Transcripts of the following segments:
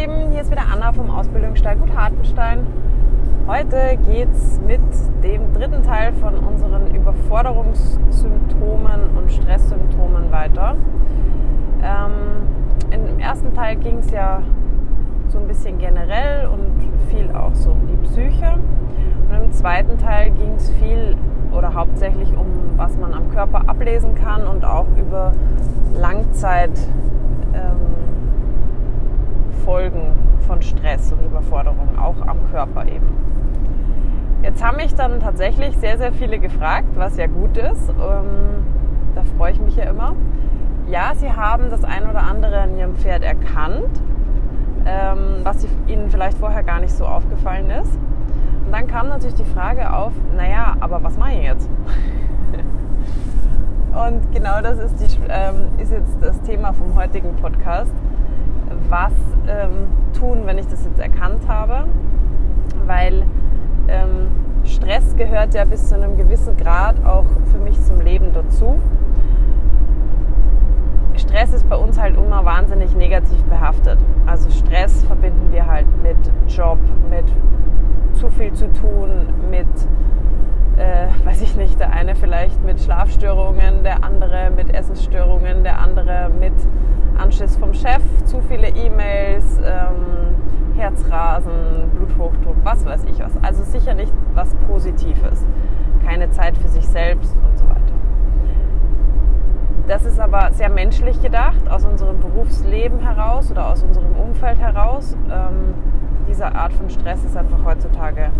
Lieben, hier ist wieder Anna vom Ausbildungsstall Gut Hartenstein. Heute geht es mit dem dritten Teil von unseren Überforderungssymptomen und Stresssymptomen weiter. Ähm, Im ersten Teil ging es ja so ein bisschen generell und viel auch so um die Psyche. Und im zweiten Teil ging es viel oder hauptsächlich um, was man am Körper ablesen kann und auch über Langzeit. Ähm, Folgen von Stress und Überforderung, auch am Körper eben. Jetzt haben mich dann tatsächlich sehr, sehr viele gefragt, was ja gut ist. Ähm, da freue ich mich ja immer. Ja, sie haben das ein oder andere an ihrem Pferd erkannt, ähm, was ihnen vielleicht vorher gar nicht so aufgefallen ist. Und dann kam natürlich die Frage auf, naja, aber was mache ich jetzt? Und genau das ist, die, ähm, ist jetzt das Thema vom heutigen Podcast was ähm, tun, wenn ich das jetzt erkannt habe, weil ähm, Stress gehört ja bis zu einem gewissen Grad auch für mich zum Leben dazu. Stress ist bei uns halt immer wahnsinnig negativ behaftet. Also Stress verbinden wir halt mit Job, mit zu viel zu tun, mit, äh, weiß ich nicht, der eine vielleicht mit Schlafstörungen, der andere mit Essensstörungen, der andere mit Anschiss vom Chef, zu viele E-Mails, ähm, Herzrasen, Bluthochdruck, was weiß ich was. Also sicher nicht was Positives. Keine Zeit für sich selbst und so weiter. Das ist aber sehr menschlich gedacht, aus unserem Berufsleben heraus oder aus unserem Umfeld heraus. Ähm, diese Art von Stress ist einfach heutzutage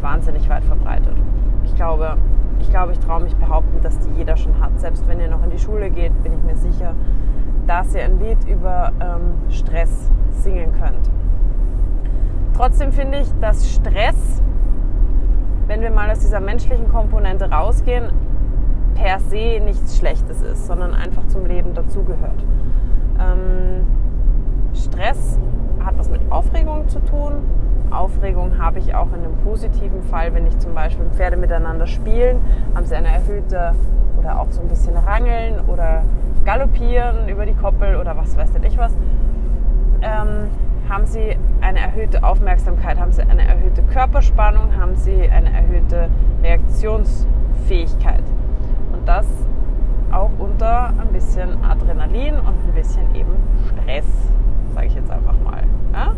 wahnsinnig weit verbreitet. Ich glaube, ich, glaube, ich traue mich behaupten, dass die jeder schon hat. Selbst wenn ihr noch in die Schule geht, bin ich mir sicher, dass ihr ein Lied über ähm, Stress singen könnt. Trotzdem finde ich, dass Stress, wenn wir mal aus dieser menschlichen Komponente rausgehen, per se nichts Schlechtes ist, sondern einfach zum Leben dazugehört. Ähm, Stress hat was mit Aufregung zu tun. Aufregung habe ich auch in einem positiven Fall, wenn ich zum Beispiel Pferde miteinander spielen, haben sie eine erhöhte oder auch so ein bisschen rangeln oder galoppieren über die Koppel oder was weiß denn ich was, ähm, haben sie eine erhöhte Aufmerksamkeit, haben sie eine erhöhte Körperspannung, haben sie eine erhöhte Reaktionsfähigkeit. Und das auch unter ein bisschen Adrenalin und ein bisschen eben Stress, sage ich jetzt einfach mal. Ja?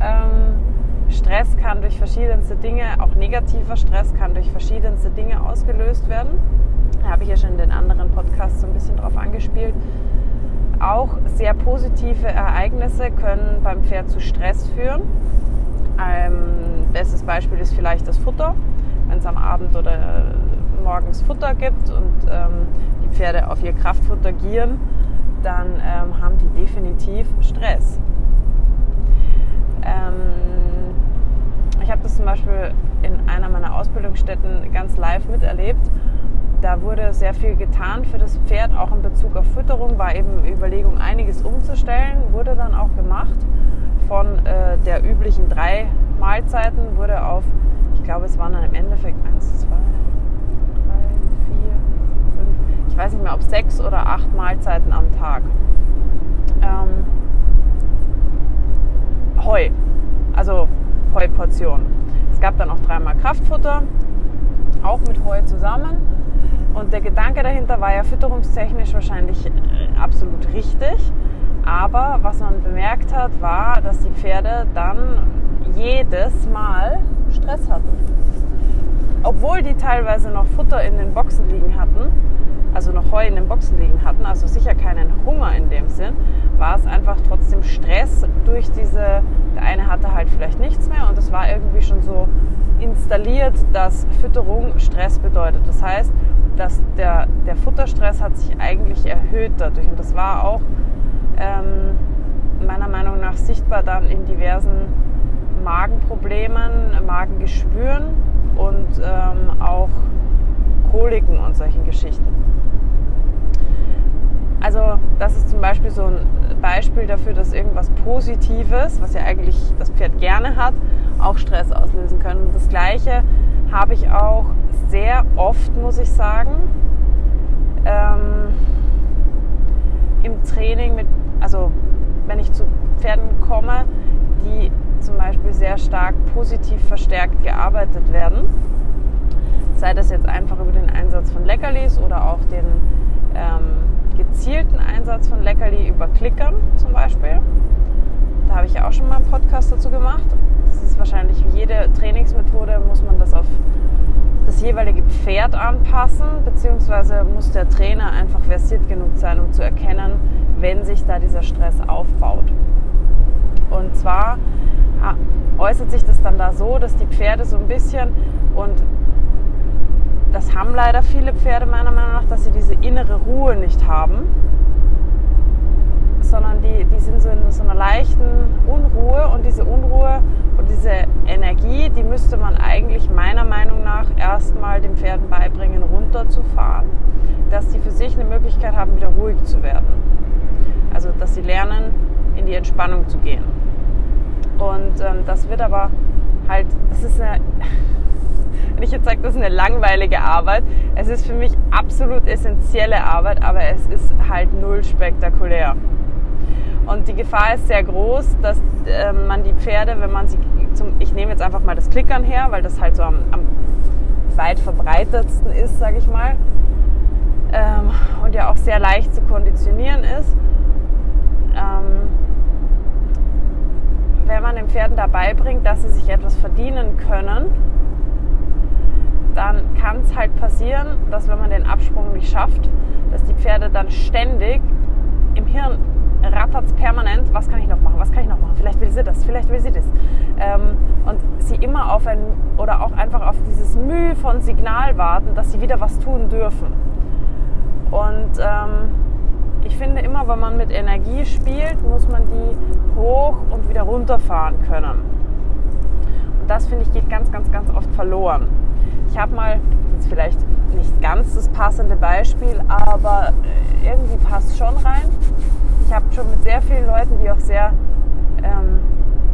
Ähm, Stress kann durch verschiedenste Dinge, auch negativer Stress kann durch verschiedenste Dinge ausgelöst werden. Da habe ich ja schon in den anderen Podcasts so ein bisschen drauf angespielt. Auch sehr positive Ereignisse können beim Pferd zu Stress führen. Ein bestes Beispiel ist vielleicht das Futter. Wenn es am Abend oder morgens Futter gibt und ähm, die Pferde auf ihr Kraftfutter gieren, dann ähm, haben die definitiv Stress. Ähm, ich habe das zum Beispiel in einer meiner Ausbildungsstätten ganz live miterlebt da wurde sehr viel getan für das Pferd, auch in Bezug auf Fütterung, war eben Überlegung, einiges umzustellen, wurde dann auch gemacht. Von äh, der üblichen drei Mahlzeiten wurde auf, ich glaube, es waren dann im Endeffekt eins, zwei, drei, vier, fünf, ich weiß nicht mehr, ob sechs oder acht Mahlzeiten am Tag. Ähm, Heu, also Heuportionen. Es gab dann auch dreimal Kraftfutter, auch mit Heu zusammen und der Gedanke dahinter war ja fütterungstechnisch wahrscheinlich äh, absolut richtig. Aber was man bemerkt hat, war, dass die Pferde dann jedes Mal Stress hatten. Obwohl die teilweise noch Futter in den Boxen liegen hatten, also noch Heu in den Boxen liegen hatten, also sicher keinen Hunger in dem Sinn, war es einfach trotzdem Stress durch diese, der eine hatte halt vielleicht nichts mehr und es war irgendwie schon so installiert, dass Fütterung Stress bedeutet. Das heißt, dass der, der Futterstress hat sich eigentlich erhöht dadurch. Und das war auch ähm, meiner Meinung nach sichtbar dann in diversen Magenproblemen, Magengeschwüren und ähm, auch Koliken und solchen Geschichten. Also das ist zum Beispiel so ein Beispiel dafür, dass irgendwas Positives, was ja eigentlich das Pferd gerne hat, auch Stress auslösen kann. Und das Gleiche habe ich auch sehr oft, muss ich sagen, ähm, im Training mit, also wenn ich zu Pferden komme, die zum Beispiel sehr stark positiv verstärkt gearbeitet werden. Sei das jetzt einfach über den Einsatz von Leckerlis oder auch den ähm, gezielten Einsatz von Leckerli über Klickern zum Beispiel. Da habe ich ja auch schon mal einen Podcast dazu gemacht. Das ist wahrscheinlich wie jede Trainingsmethode, muss man das auf das jeweilige Pferd anpassen, beziehungsweise muss der Trainer einfach versiert genug sein, um zu erkennen, wenn sich da dieser Stress aufbaut. Und zwar äußert sich das dann da so, dass die Pferde so ein bisschen und das haben leider viele Pferde meiner Meinung nach, dass sie diese innere Ruhe nicht haben, sondern die, die sind so in so einer leichten Unruhe und diese Unruhe und diese Energie, die müsste man eigentlich meiner Meinung nach erstmal den Pferden beibringen, runterzufahren, dass sie für sich eine Möglichkeit haben, wieder ruhig zu werden. Also, dass sie lernen, in die Entspannung zu gehen. Und ähm, das wird aber halt, das ist eine, wenn ich jetzt sage, das ist eine langweilige Arbeit, es ist für mich absolut essentielle Arbeit, aber es ist halt null spektakulär. Und die Gefahr ist sehr groß, dass äh, man die Pferde, wenn man sie zum, ich nehme jetzt einfach mal das Klickern her, weil das halt so am, am weit verbreitetsten ist, sage ich mal, ähm, und ja auch sehr leicht zu konditionieren ist. Ähm, wenn man den Pferden dabei bringt, dass sie sich etwas verdienen können, dann kann es halt passieren, dass wenn man den Absprung nicht schafft, dass die Pferde dann ständig im Hirn rattert permanent, was kann ich noch machen, was kann ich noch machen, vielleicht will sie das, vielleicht will sie das. Ähm, und sie immer auf ein, oder auch einfach auf dieses Mühe von Signal warten, dass sie wieder was tun dürfen. Und ähm, ich finde immer, wenn man mit Energie spielt, muss man die hoch und wieder runterfahren können. Und das finde ich geht ganz, ganz, ganz oft verloren. Ich habe mal, jetzt vielleicht nicht ganz das passende Beispiel, aber äh, irgendwie passt schon rein. Ich habe schon mit sehr vielen Leuten, die auch sehr ähm,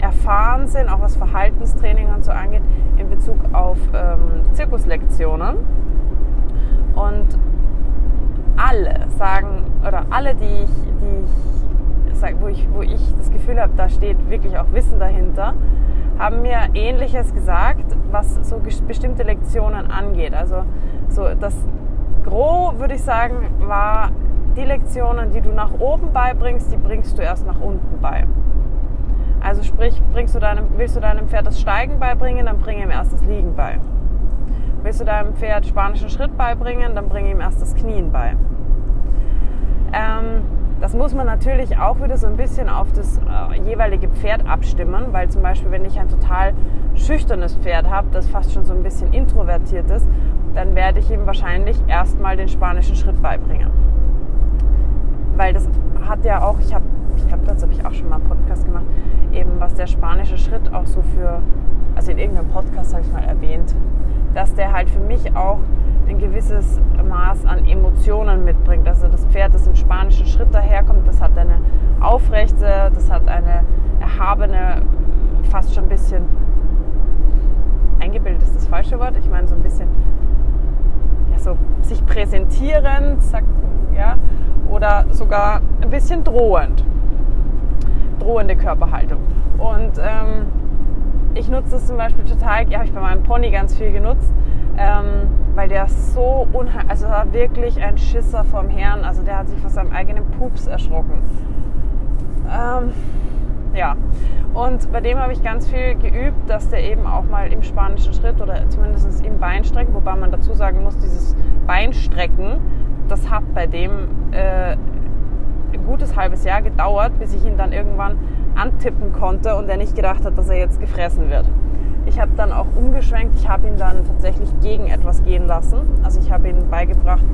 erfahren sind, auch was Verhaltenstraining und so angeht, in Bezug auf ähm, Zirkuslektionen. Und alle sagen, oder alle, die ich, die ich sag, wo, ich, wo ich das Gefühl habe, da steht wirklich auch Wissen dahinter, haben mir Ähnliches gesagt, was so bestimmte Lektionen angeht. Also so das Gros, würde ich sagen, war die Lektionen, die du nach oben beibringst, die bringst du erst nach unten bei. Also sprich, bringst du deinem, willst du deinem Pferd das Steigen beibringen, dann bring ihm erst das Liegen bei. Willst du deinem Pferd spanischen Schritt beibringen, dann bring ihm erst das Knien bei. Ähm, das muss man natürlich auch wieder so ein bisschen auf das äh, jeweilige Pferd abstimmen, weil zum Beispiel, wenn ich ein total schüchternes Pferd habe, das fast schon so ein bisschen introvertiert ist, dann werde ich ihm wahrscheinlich erstmal den spanischen Schritt beibringen. Weil das hat ja auch, ich habe, ich glaube, dazu habe ich auch schon mal einen Podcast gemacht, eben was der spanische Schritt auch so für, also in irgendeinem Podcast habe ich mal erwähnt, dass der halt für mich auch ein gewisses Maß an Emotionen mitbringt. Also das Pferd, das im spanischen Schritt daherkommt, das hat eine aufrechte, das hat eine erhabene, fast schon ein bisschen eingebildet ist das falsche Wort. Ich meine so ein bisschen ja, so sich präsentierend, ja, oder sogar ein bisschen drohend, drohende Körperhaltung. Und ähm, ich nutze das zum Beispiel total, ja, habe ich bei meinem Pony ganz viel genutzt, ähm, weil der so unheimlich, also war wirklich ein Schisser vom Herrn, also der hat sich vor seinem eigenen Pups erschrocken. Ähm, ja, und bei dem habe ich ganz viel geübt, dass der eben auch mal im spanischen Schritt oder zumindest im Beinstrecken, wobei man dazu sagen muss, dieses Beinstrecken, das hat bei dem äh, ein gutes halbes Jahr gedauert, bis ich ihn dann irgendwann antippen konnte und er nicht gedacht hat, dass er jetzt gefressen wird. Ich habe dann auch umgeschwenkt. Ich habe ihn dann tatsächlich gegen etwas gehen lassen. Also ich habe ihm beigebracht,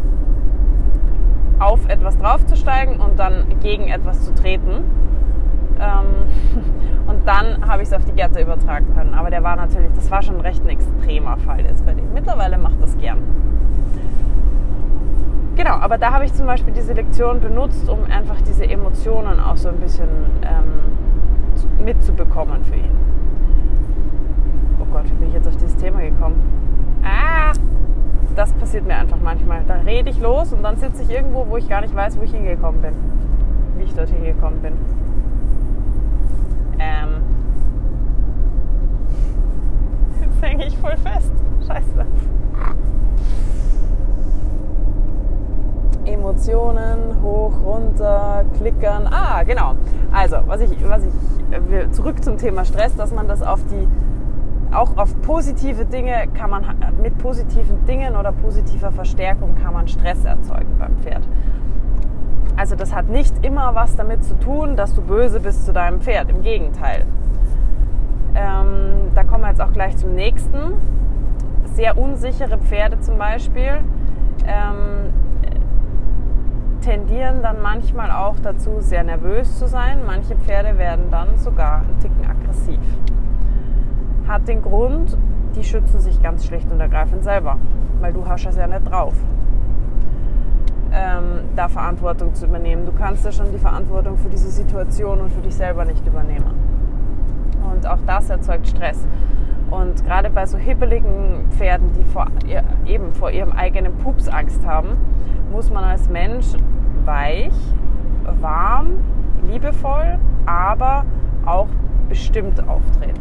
auf etwas draufzusteigen und dann gegen etwas zu treten. Ähm, und dann habe ich es auf die Gerte übertragen können. Aber der war natürlich, das war schon recht ein extremer Fall jetzt bei dem. Mittlerweile macht das gern. Genau, aber da habe ich zum Beispiel diese Lektion benutzt, um einfach diese Emotionen auch so ein bisschen ähm, mitzubekommen für ihn. Oh Gott, wie bin ich jetzt auf dieses Thema gekommen? Ah, das passiert mir einfach manchmal. Da rede ich los und dann sitze ich irgendwo, wo ich gar nicht weiß, wo ich hingekommen bin. Wie ich dorthin gekommen bin. Ähm. Jetzt hänge ich voll fest. Scheiße runterklickern. Ah, genau. Also, was ich, was ich, zurück zum Thema Stress, dass man das auf die, auch auf positive Dinge kann man, mit positiven Dingen oder positiver Verstärkung kann man Stress erzeugen beim Pferd. Also das hat nicht immer was damit zu tun, dass du böse bist zu deinem Pferd. Im Gegenteil. Ähm, da kommen wir jetzt auch gleich zum nächsten. Sehr unsichere Pferde zum Beispiel ähm, tendieren dann manchmal auch dazu, sehr nervös zu sein. Manche Pferde werden dann sogar ein Ticken aggressiv. Hat den Grund, die schützen sich ganz schlicht und ergreifend selber, weil du hast es ja nicht drauf ähm, da Verantwortung zu übernehmen. Du kannst ja schon die Verantwortung für diese Situation und für dich selber nicht übernehmen. Und auch das erzeugt Stress. Und gerade bei so hibbeligen Pferden, die vor, eben vor ihrem eigenen Pups Angst haben, muss man als Mensch weich, warm, liebevoll, aber auch bestimmt auftreten.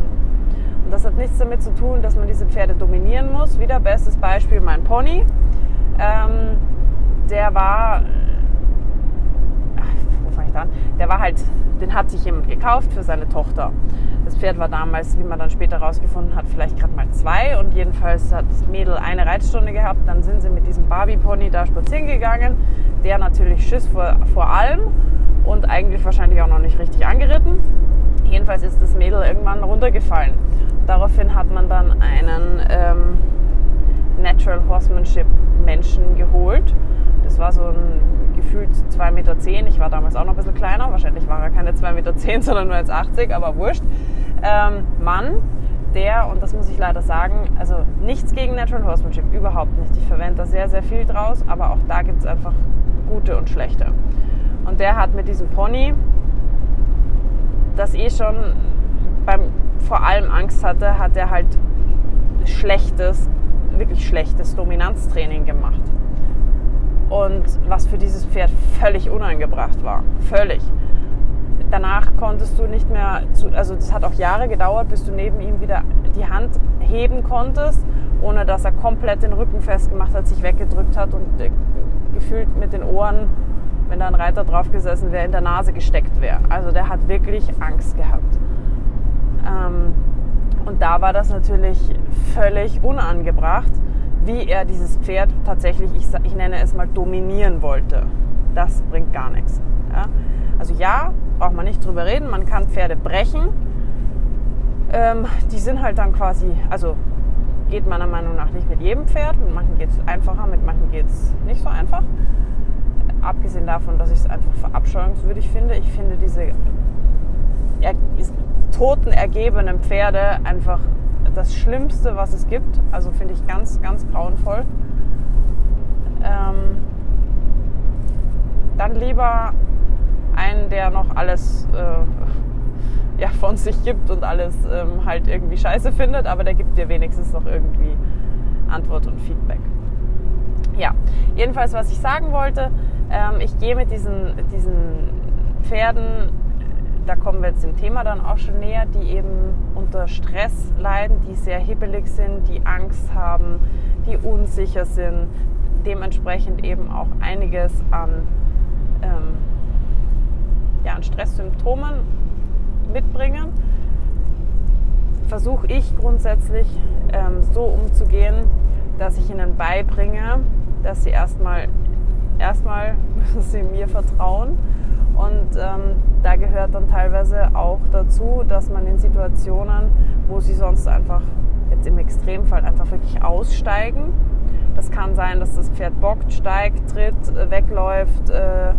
Und das hat nichts damit zu tun, dass man diese Pferde dominieren muss. Wieder bestes Beispiel mein Pony. Ähm, der war, wo fange ich da an? Der war halt, den hat sich jemand gekauft für seine Tochter. Das Pferd war damals, wie man dann später herausgefunden hat, vielleicht gerade mal zwei und jedenfalls hat das Mädel eine Reitstunde gehabt. Dann sind sie mit diesem Barbie-Pony da spazieren gegangen. Der natürlich Schiss vor, vor allem und eigentlich wahrscheinlich auch noch nicht richtig angeritten. Jedenfalls ist das Mädel irgendwann runtergefallen. Daraufhin hat man dann einen ähm, Natural Horsemanship Menschen geholt das war so ein gefühlt 2,10 Meter. Ich war damals auch noch ein bisschen kleiner. Wahrscheinlich war er keine 2,10 Meter, sondern nur 1,80, aber wurscht. Ähm, Mann, der, und das muss ich leider sagen, also nichts gegen Natural Horsemanship, überhaupt nicht. Ich verwende da sehr, sehr viel draus, aber auch da gibt es einfach gute und schlechte. Und der hat mit diesem Pony, das eh schon beim vor allem Angst hatte, hat er halt schlechtes, wirklich schlechtes Dominanztraining gemacht und was für dieses Pferd völlig unangebracht war. Völlig. Danach konntest du nicht mehr, zu, also es hat auch Jahre gedauert, bis du neben ihm wieder die Hand heben konntest, ohne dass er komplett den Rücken festgemacht hat, sich weggedrückt hat und äh, gefühlt mit den Ohren, wenn da ein Reiter drauf gesessen wäre, in der Nase gesteckt wäre. Also der hat wirklich Angst gehabt. Ähm, und da war das natürlich völlig unangebracht wie er dieses Pferd tatsächlich, ich, ich nenne es mal, dominieren wollte. Das bringt gar nichts. Ja? Also ja, braucht man nicht drüber reden, man kann Pferde brechen. Ähm, die sind halt dann quasi, also geht meiner Meinung nach nicht mit jedem Pferd. Mit manchen geht es einfacher, mit manchen geht es nicht so einfach. Abgesehen davon, dass ich es einfach verabscheuungswürdig finde. Ich finde diese er, toten, ergebenen Pferde einfach das Schlimmste, was es gibt. Also finde ich ganz, ganz grauenvoll. Ähm, dann lieber einen, der noch alles äh, ja, von sich gibt und alles ähm, halt irgendwie scheiße findet, aber der gibt dir wenigstens noch irgendwie Antwort und Feedback. Ja, jedenfalls, was ich sagen wollte, ähm, ich gehe mit diesen, diesen Pferden da kommen wir jetzt dem Thema dann auch schon näher, die eben unter Stress leiden, die sehr hibbelig sind, die Angst haben, die unsicher sind, dementsprechend eben auch einiges an, ähm, ja, an Stresssymptomen mitbringen. Versuche ich grundsätzlich ähm, so umzugehen, dass ich ihnen beibringe, dass sie erstmal erstmal sie mir vertrauen und ähm, da gehört dann teilweise auch dazu, dass man in Situationen, wo sie sonst einfach, jetzt im Extremfall, einfach wirklich aussteigen. Das kann sein, dass das Pferd bockt, steigt, tritt, äh, wegläuft, äh,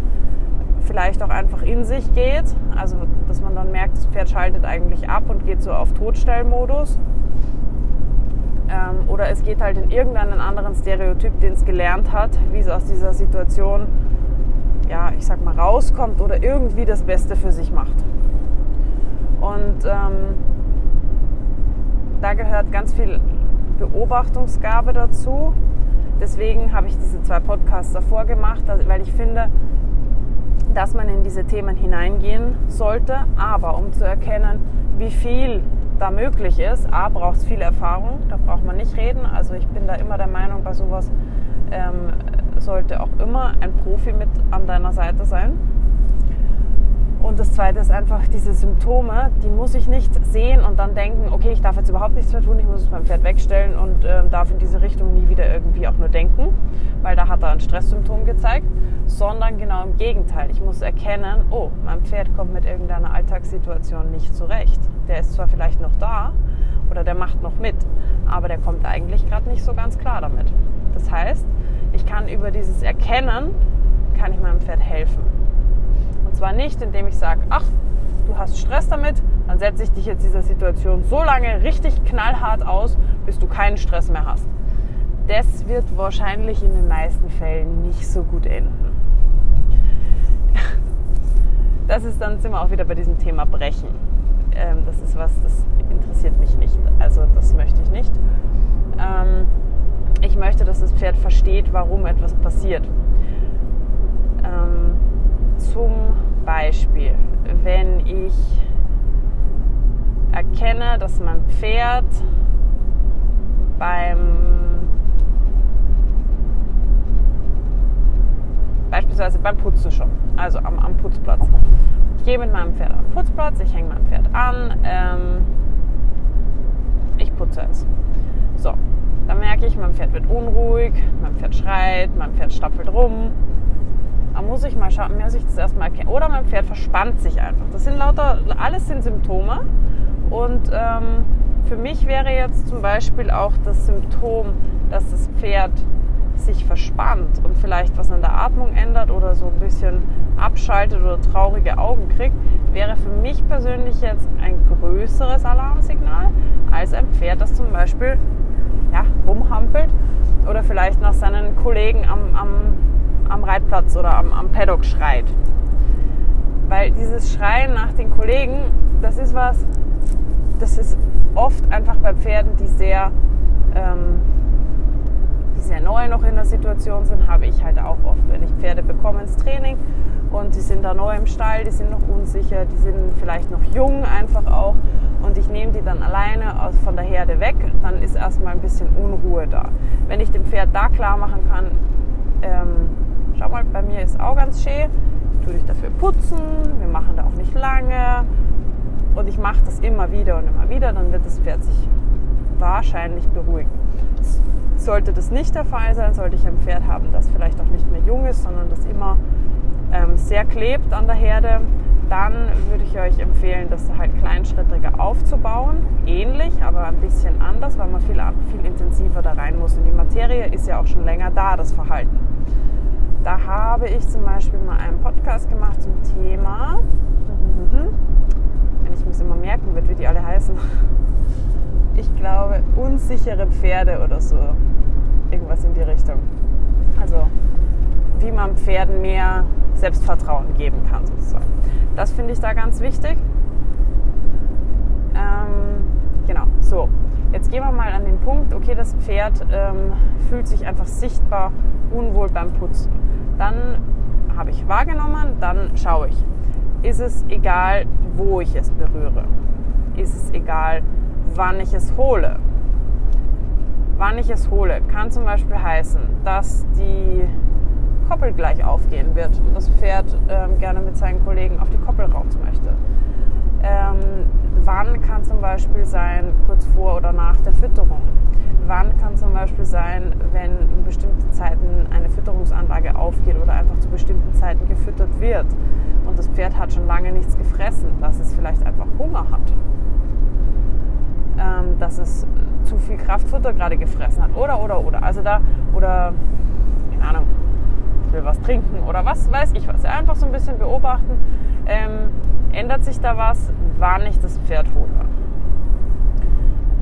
vielleicht auch einfach in sich geht. Also, dass man dann merkt, das Pferd schaltet eigentlich ab und geht so auf Totstellmodus. Ähm, oder es geht halt in irgendeinen anderen Stereotyp, den es gelernt hat, wie es aus dieser Situation ja, ich sag mal, rauskommt oder irgendwie das Beste für sich macht. Und ähm, da gehört ganz viel Beobachtungsgabe dazu. Deswegen habe ich diese zwei Podcasts davor gemacht, weil ich finde, dass man in diese Themen hineingehen sollte. Aber um zu erkennen, wie viel da möglich ist, A, braucht es viel Erfahrung, da braucht man nicht reden. Also ich bin da immer der Meinung, bei sowas ähm, sollte auch immer ein Profi mit an deiner Seite sein. Und das Zweite ist einfach diese Symptome, die muss ich nicht sehen und dann denken, okay, ich darf jetzt überhaupt nichts mehr tun, ich muss es beim Pferd wegstellen und äh, darf in diese Richtung nie wieder irgendwie auch nur denken, weil da hat Stresssymptom gezeigt, sondern genau im Gegenteil. Ich muss erkennen, oh, mein Pferd kommt mit irgendeiner Alltagssituation nicht zurecht. Der ist zwar vielleicht noch da oder der macht noch mit, aber der kommt eigentlich gerade nicht so ganz klar damit. Das heißt, ich kann über dieses Erkennen, kann ich meinem Pferd helfen. Und zwar nicht, indem ich sage, ach, du hast Stress damit, dann setze ich dich jetzt dieser Situation so lange richtig knallhart aus, bis du keinen Stress mehr hast. Das wird wahrscheinlich in den meisten Fällen nicht so gut enden. Das ist dann sind wir auch wieder bei diesem Thema Brechen. Ähm, das ist was, das interessiert mich nicht. Also das möchte ich nicht. Ähm, ich möchte, dass das Pferd versteht, warum etwas passiert. Ähm, zum Beispiel, wenn ich erkenne, dass mein Pferd beim beispielsweise beim Putzen schon, also am, am Putzplatz. Ich gehe mit meinem Pferd am Putzplatz, ich hänge mein Pferd an, ähm, ich putze es. So, dann merke ich, mein Pferd wird unruhig, mein Pferd schreit, mein Pferd stapfelt rum da muss ich mal schauen, muss ich das erstmal erkennen. Oder mein Pferd verspannt sich einfach. Das sind lauter, alles sind Symptome. Und ähm, für mich wäre jetzt zum Beispiel auch das Symptom, dass das Pferd sich verspannt und vielleicht was an der Atmung ändert oder so ein bisschen abschaltet oder traurige Augen kriegt, wäre für mich persönlich jetzt ein größeres Alarmsignal als ein Pferd, das zum Beispiel ja, rumhampelt oder vielleicht nach seinen Kollegen am, am am Reitplatz oder am, am Paddock schreit. Weil dieses Schreien nach den Kollegen, das ist was, das ist oft einfach bei Pferden, die sehr, ähm, sehr neu noch in der Situation sind, habe ich halt auch oft. Wenn ich Pferde bekomme ins Training und die sind da neu im Stall, die sind noch unsicher, die sind vielleicht noch jung einfach auch und ich nehme die dann alleine aus, von der Herde weg, dann ist erstmal ein bisschen Unruhe da. Wenn ich dem Pferd da klar machen kann, ähm, schau mal, bei mir ist auch ganz schön. Ich tue dich dafür putzen, wir machen da auch nicht lange. Und ich mache das immer wieder und immer wieder, dann wird das Pferd sich wahrscheinlich beruhigen. Sollte das nicht der Fall sein, sollte ich ein Pferd haben, das vielleicht auch nicht mehr jung ist, sondern das immer ähm, sehr klebt an der Herde, dann würde ich euch empfehlen, das halt kleinschrittiger aufzubauen. Ähnlich, aber ein bisschen anders, weil man viel, viel intensiver da rein muss. Und die Materie ist ja auch schon länger da, das Verhalten. Da habe ich zum Beispiel mal einen Podcast gemacht zum Thema, wenn ich mir es immer merken wird, wie die alle heißen. Ich glaube, unsichere Pferde oder so. Irgendwas in die Richtung. Also, wie man Pferden mehr Selbstvertrauen geben kann, sozusagen. Das finde ich da ganz wichtig. Ähm, genau, so. Jetzt gehen wir mal an den Punkt, okay, das Pferd ähm, fühlt sich einfach sichtbar unwohl beim Putzen dann habe ich wahrgenommen, dann schaue ich. Ist es egal, wo ich es berühre? Ist es egal, wann ich es hole? Wann ich es hole, kann zum Beispiel heißen, dass die Koppel gleich aufgehen wird und das Pferd ähm, gerne mit seinen Kollegen auf die Koppel raus möchte. Ähm, wann kann zum Beispiel sein, kurz vor oder nach der Fütterung wann kann zum Beispiel sein, wenn in bestimmten Zeiten eine Fütterungsanlage aufgeht oder einfach zu bestimmten Zeiten gefüttert wird und das Pferd hat schon lange nichts gefressen, dass es vielleicht einfach Hunger hat, ähm, dass es zu viel Kraftfutter gerade gefressen hat. Oder oder oder. Also da oder keine Ahnung will was trinken oder was weiß ich was. Einfach so ein bisschen beobachten. Ähm, ändert sich da was? Wann ich das Pferd hole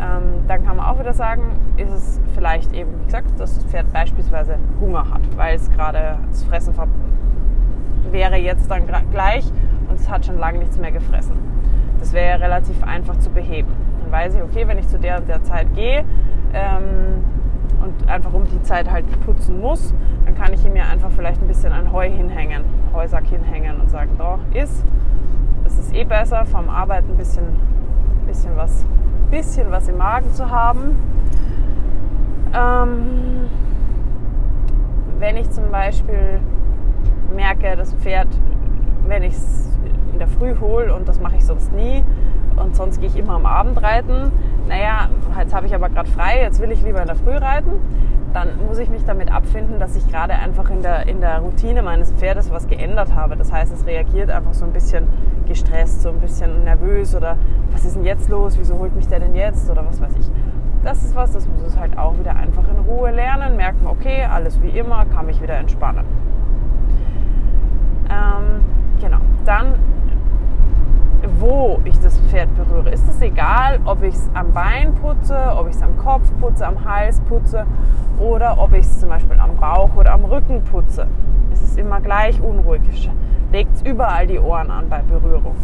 ähm, dann kann man auch wieder sagen, ist es vielleicht eben, wie gesagt, dass das Pferd beispielsweise Hunger hat, weil es gerade das Fressen wäre jetzt dann gleich und es hat schon lange nichts mehr gefressen. Das wäre relativ einfach zu beheben. Weiß ich, okay, wenn ich zu der und der Zeit gehe ähm, und einfach um die Zeit halt putzen muss, dann kann ich ihm ja einfach vielleicht ein bisschen ein Heu hinhängen, Heusack hinhängen und sagen, doch, ist, das ist eh besser, vom Arbeiten ein bisschen, bisschen was bisschen was im Magen zu haben. Ähm, wenn ich zum Beispiel merke, das Pferd, wenn ich es in der Früh hole und das mache ich sonst nie und sonst gehe ich immer am Abend reiten, naja, jetzt habe ich aber gerade frei, jetzt will ich lieber in der Früh reiten, dann muss ich mich damit abfinden, dass ich gerade einfach in der, in der Routine meines Pferdes was geändert habe. Das heißt, es reagiert einfach so ein bisschen gestresst, so ein bisschen nervös oder was ist denn jetzt los, wieso holt mich der denn jetzt oder was weiß ich. Das ist was, das muss es halt auch wieder einfach in Ruhe lernen, merken, okay, alles wie immer, kann mich wieder entspannen. Ähm, genau, dann wo ich das Pferd berühre. Ist es egal, ob ich es am Bein putze, ob ich es am Kopf putze, am Hals putze oder ob ich es zum Beispiel am Bauch oder am Rücken putze. Es ist immer gleich unruhig. Legt überall die Ohren an bei Berührung.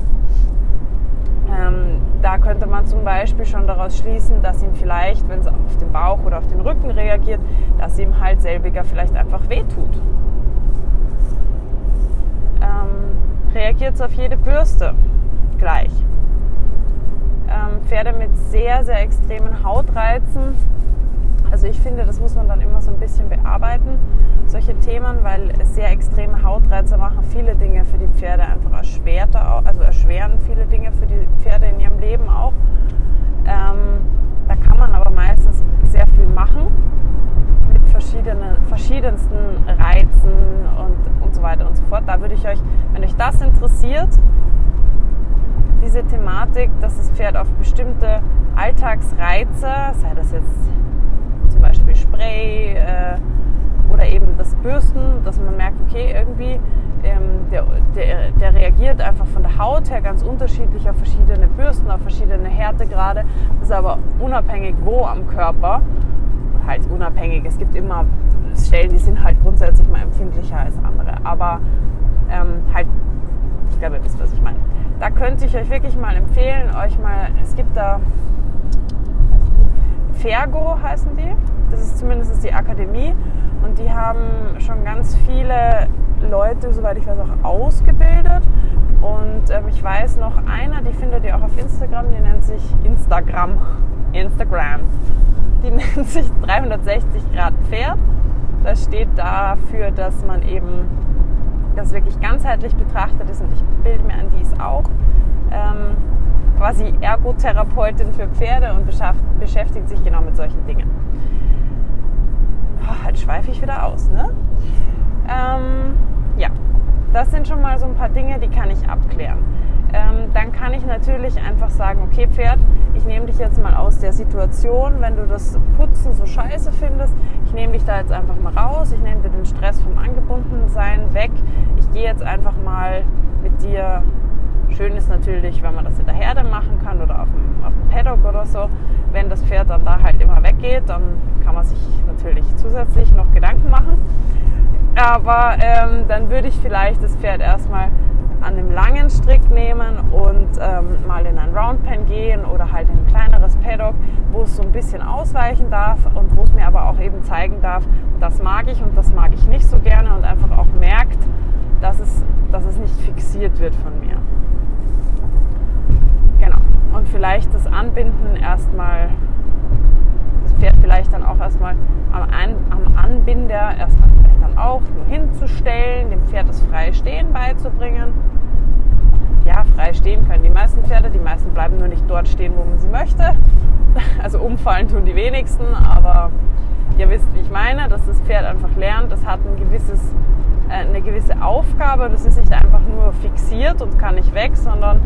Ähm, da könnte man zum Beispiel schon daraus schließen, dass ihm vielleicht, wenn es auf den Bauch oder auf den Rücken reagiert, dass ihm halt selbiger vielleicht einfach wehtut. Ähm, reagiert es auf jede Bürste gleich. Ähm, Pferde mit sehr, sehr extremen Hautreizen. Also ich finde, das muss man dann immer so ein bisschen bearbeiten, solche Themen, weil sehr extreme Hautreize machen viele Dinge für die Pferde einfach erschwerter, also erschweren viele Dinge für die Pferde in ihrem Leben auch. Ähm, da kann man aber meistens sehr viel machen mit verschiedenen, verschiedensten Reizen und, und so weiter und so fort. Da würde ich euch, wenn euch das interessiert, diese Thematik, dass das Pferd auf bestimmte Alltagsreize, sei das jetzt zum Beispiel Spray äh, oder eben das Bürsten, dass man merkt, okay, irgendwie ähm, der, der, der, reagiert einfach von der Haut her ganz unterschiedlich auf verschiedene Bürsten, auf verschiedene Härtegrade. Das ist aber unabhängig wo am Körper. Halt unabhängig. Es gibt immer Stellen, die sind halt grundsätzlich mal empfindlicher als andere. Aber ähm, halt, ich glaube, ihr wisst, was ich meine. Da könnte ich euch wirklich mal empfehlen, euch mal, es gibt da Fergo heißen die, das ist zumindest die Akademie. Und die haben schon ganz viele Leute, soweit ich weiß, auch ausgebildet. Und ähm, ich weiß noch einer, die findet ihr auch auf Instagram, die nennt sich Instagram, Instagram, die nennt sich 360 Grad Pferd. Das steht dafür, dass man eben das wirklich ganzheitlich betrachtet ist und ich bilde mir an, die ist auch ähm, quasi Ergotherapeutin für Pferde und beschäftigt sich genau mit solchen Dingen. Oh, halt schweife ich wieder aus, ne? Ähm, ja, das sind schon mal so ein paar Dinge, die kann ich abklären. Ähm, dann kann ich natürlich einfach sagen, okay Pferd, ich nehme dich jetzt mal aus der Situation, wenn du das Putzen so scheiße findest, ich nehme dich da jetzt einfach mal raus, ich nehme dir den Stress vom Angebundensein weg, ich gehe jetzt einfach mal mit dir Schön ist natürlich, wenn man das in der Herde machen kann oder auf dem, auf dem Paddock oder so. Wenn das Pferd dann da halt immer weggeht, dann kann man sich natürlich zusätzlich noch Gedanken machen. Aber ähm, dann würde ich vielleicht das Pferd erstmal an einem langen Strick nehmen und ähm, mal in ein Roundpen gehen oder halt in ein kleineres Paddock, wo es so ein bisschen ausweichen darf und wo es mir aber auch eben zeigen darf, das mag ich und das mag ich nicht so gerne und einfach auch merkt, dass es, dass es nicht fixiert wird von mir. Genau. Und vielleicht das Anbinden erstmal, das Pferd vielleicht dann auch erstmal am, An, am Anbinder erstmal vielleicht dann auch nur hinzustellen, dem Pferd das freie Stehen beizubringen. Ja, frei stehen können die meisten Pferde, die meisten bleiben nur nicht dort stehen, wo man sie möchte. Also umfallen tun die wenigsten, aber ihr wisst, wie ich meine, dass das Pferd einfach lernt, es hat ein gewisses, eine gewisse Aufgabe, das ist nicht einfach nur fixiert und kann nicht weg, sondern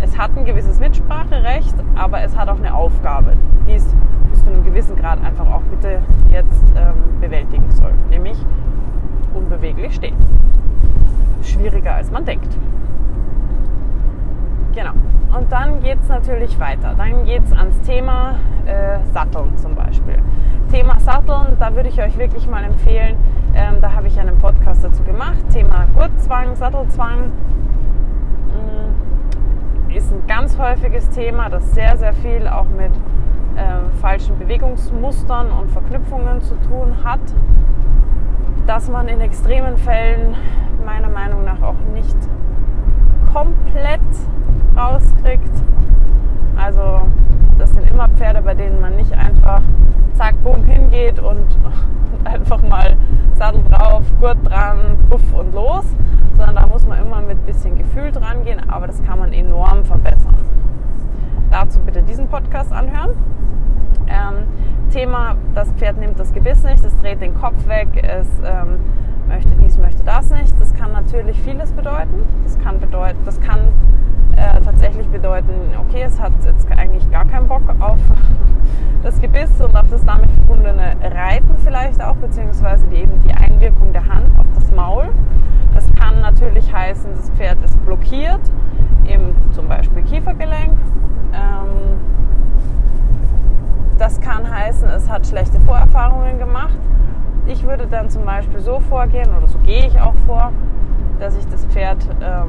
es hat ein gewisses Mitspracherecht, aber es hat auch eine Aufgabe, die es bis zu einem gewissen Grad einfach auch bitte jetzt ähm, bewältigen soll, nämlich unbeweglich stehen. Schwieriger als man denkt. Genau. Und dann geht es natürlich weiter. Dann geht es ans Thema äh, Satteln zum Beispiel. Thema Satteln, da würde ich euch wirklich mal empfehlen, ähm, da habe ich einen Podcast dazu gemacht. Thema Gurtzwang, Sattelzwang ist ein ganz häufiges Thema, das sehr, sehr viel auch mit äh, falschen Bewegungsmustern und Verknüpfungen zu tun hat, dass man in extremen Fällen meiner Meinung nach auch nicht komplett rauskriegt. Also das sind immer Pferde, bei denen man nicht einfach zack, boom hingeht und einfach mal Sattel drauf, Gurt dran, puff und los, sondern da muss man immer mit bisschen Gefühl dran gehen, aber das kann man enorm verbessern. Dazu bitte diesen Podcast anhören. Ähm, Thema, das Pferd nimmt das Gebiss nicht, es dreht den Kopf weg, es ähm, möchte dies, möchte das nicht. Das kann natürlich vieles bedeuten. Das kann, bedeuten, das kann äh, tatsächlich bedeuten, okay, es hat jetzt eigentlich gar keinen Bock auf das Gebiss und auf das damit verbundene Reiten vielleicht auch, beziehungsweise die, eben die Einwirkung der Hand auf das Maul. Das kann natürlich heißen, das Pferd ist blockiert, im zum Beispiel Kiefergelenk. Ähm, das kann heißen, es hat schlechte Vorerfahrungen gemacht. Ich würde dann zum Beispiel so vorgehen, oder so gehe ich auch vor, dass ich das Pferd ähm,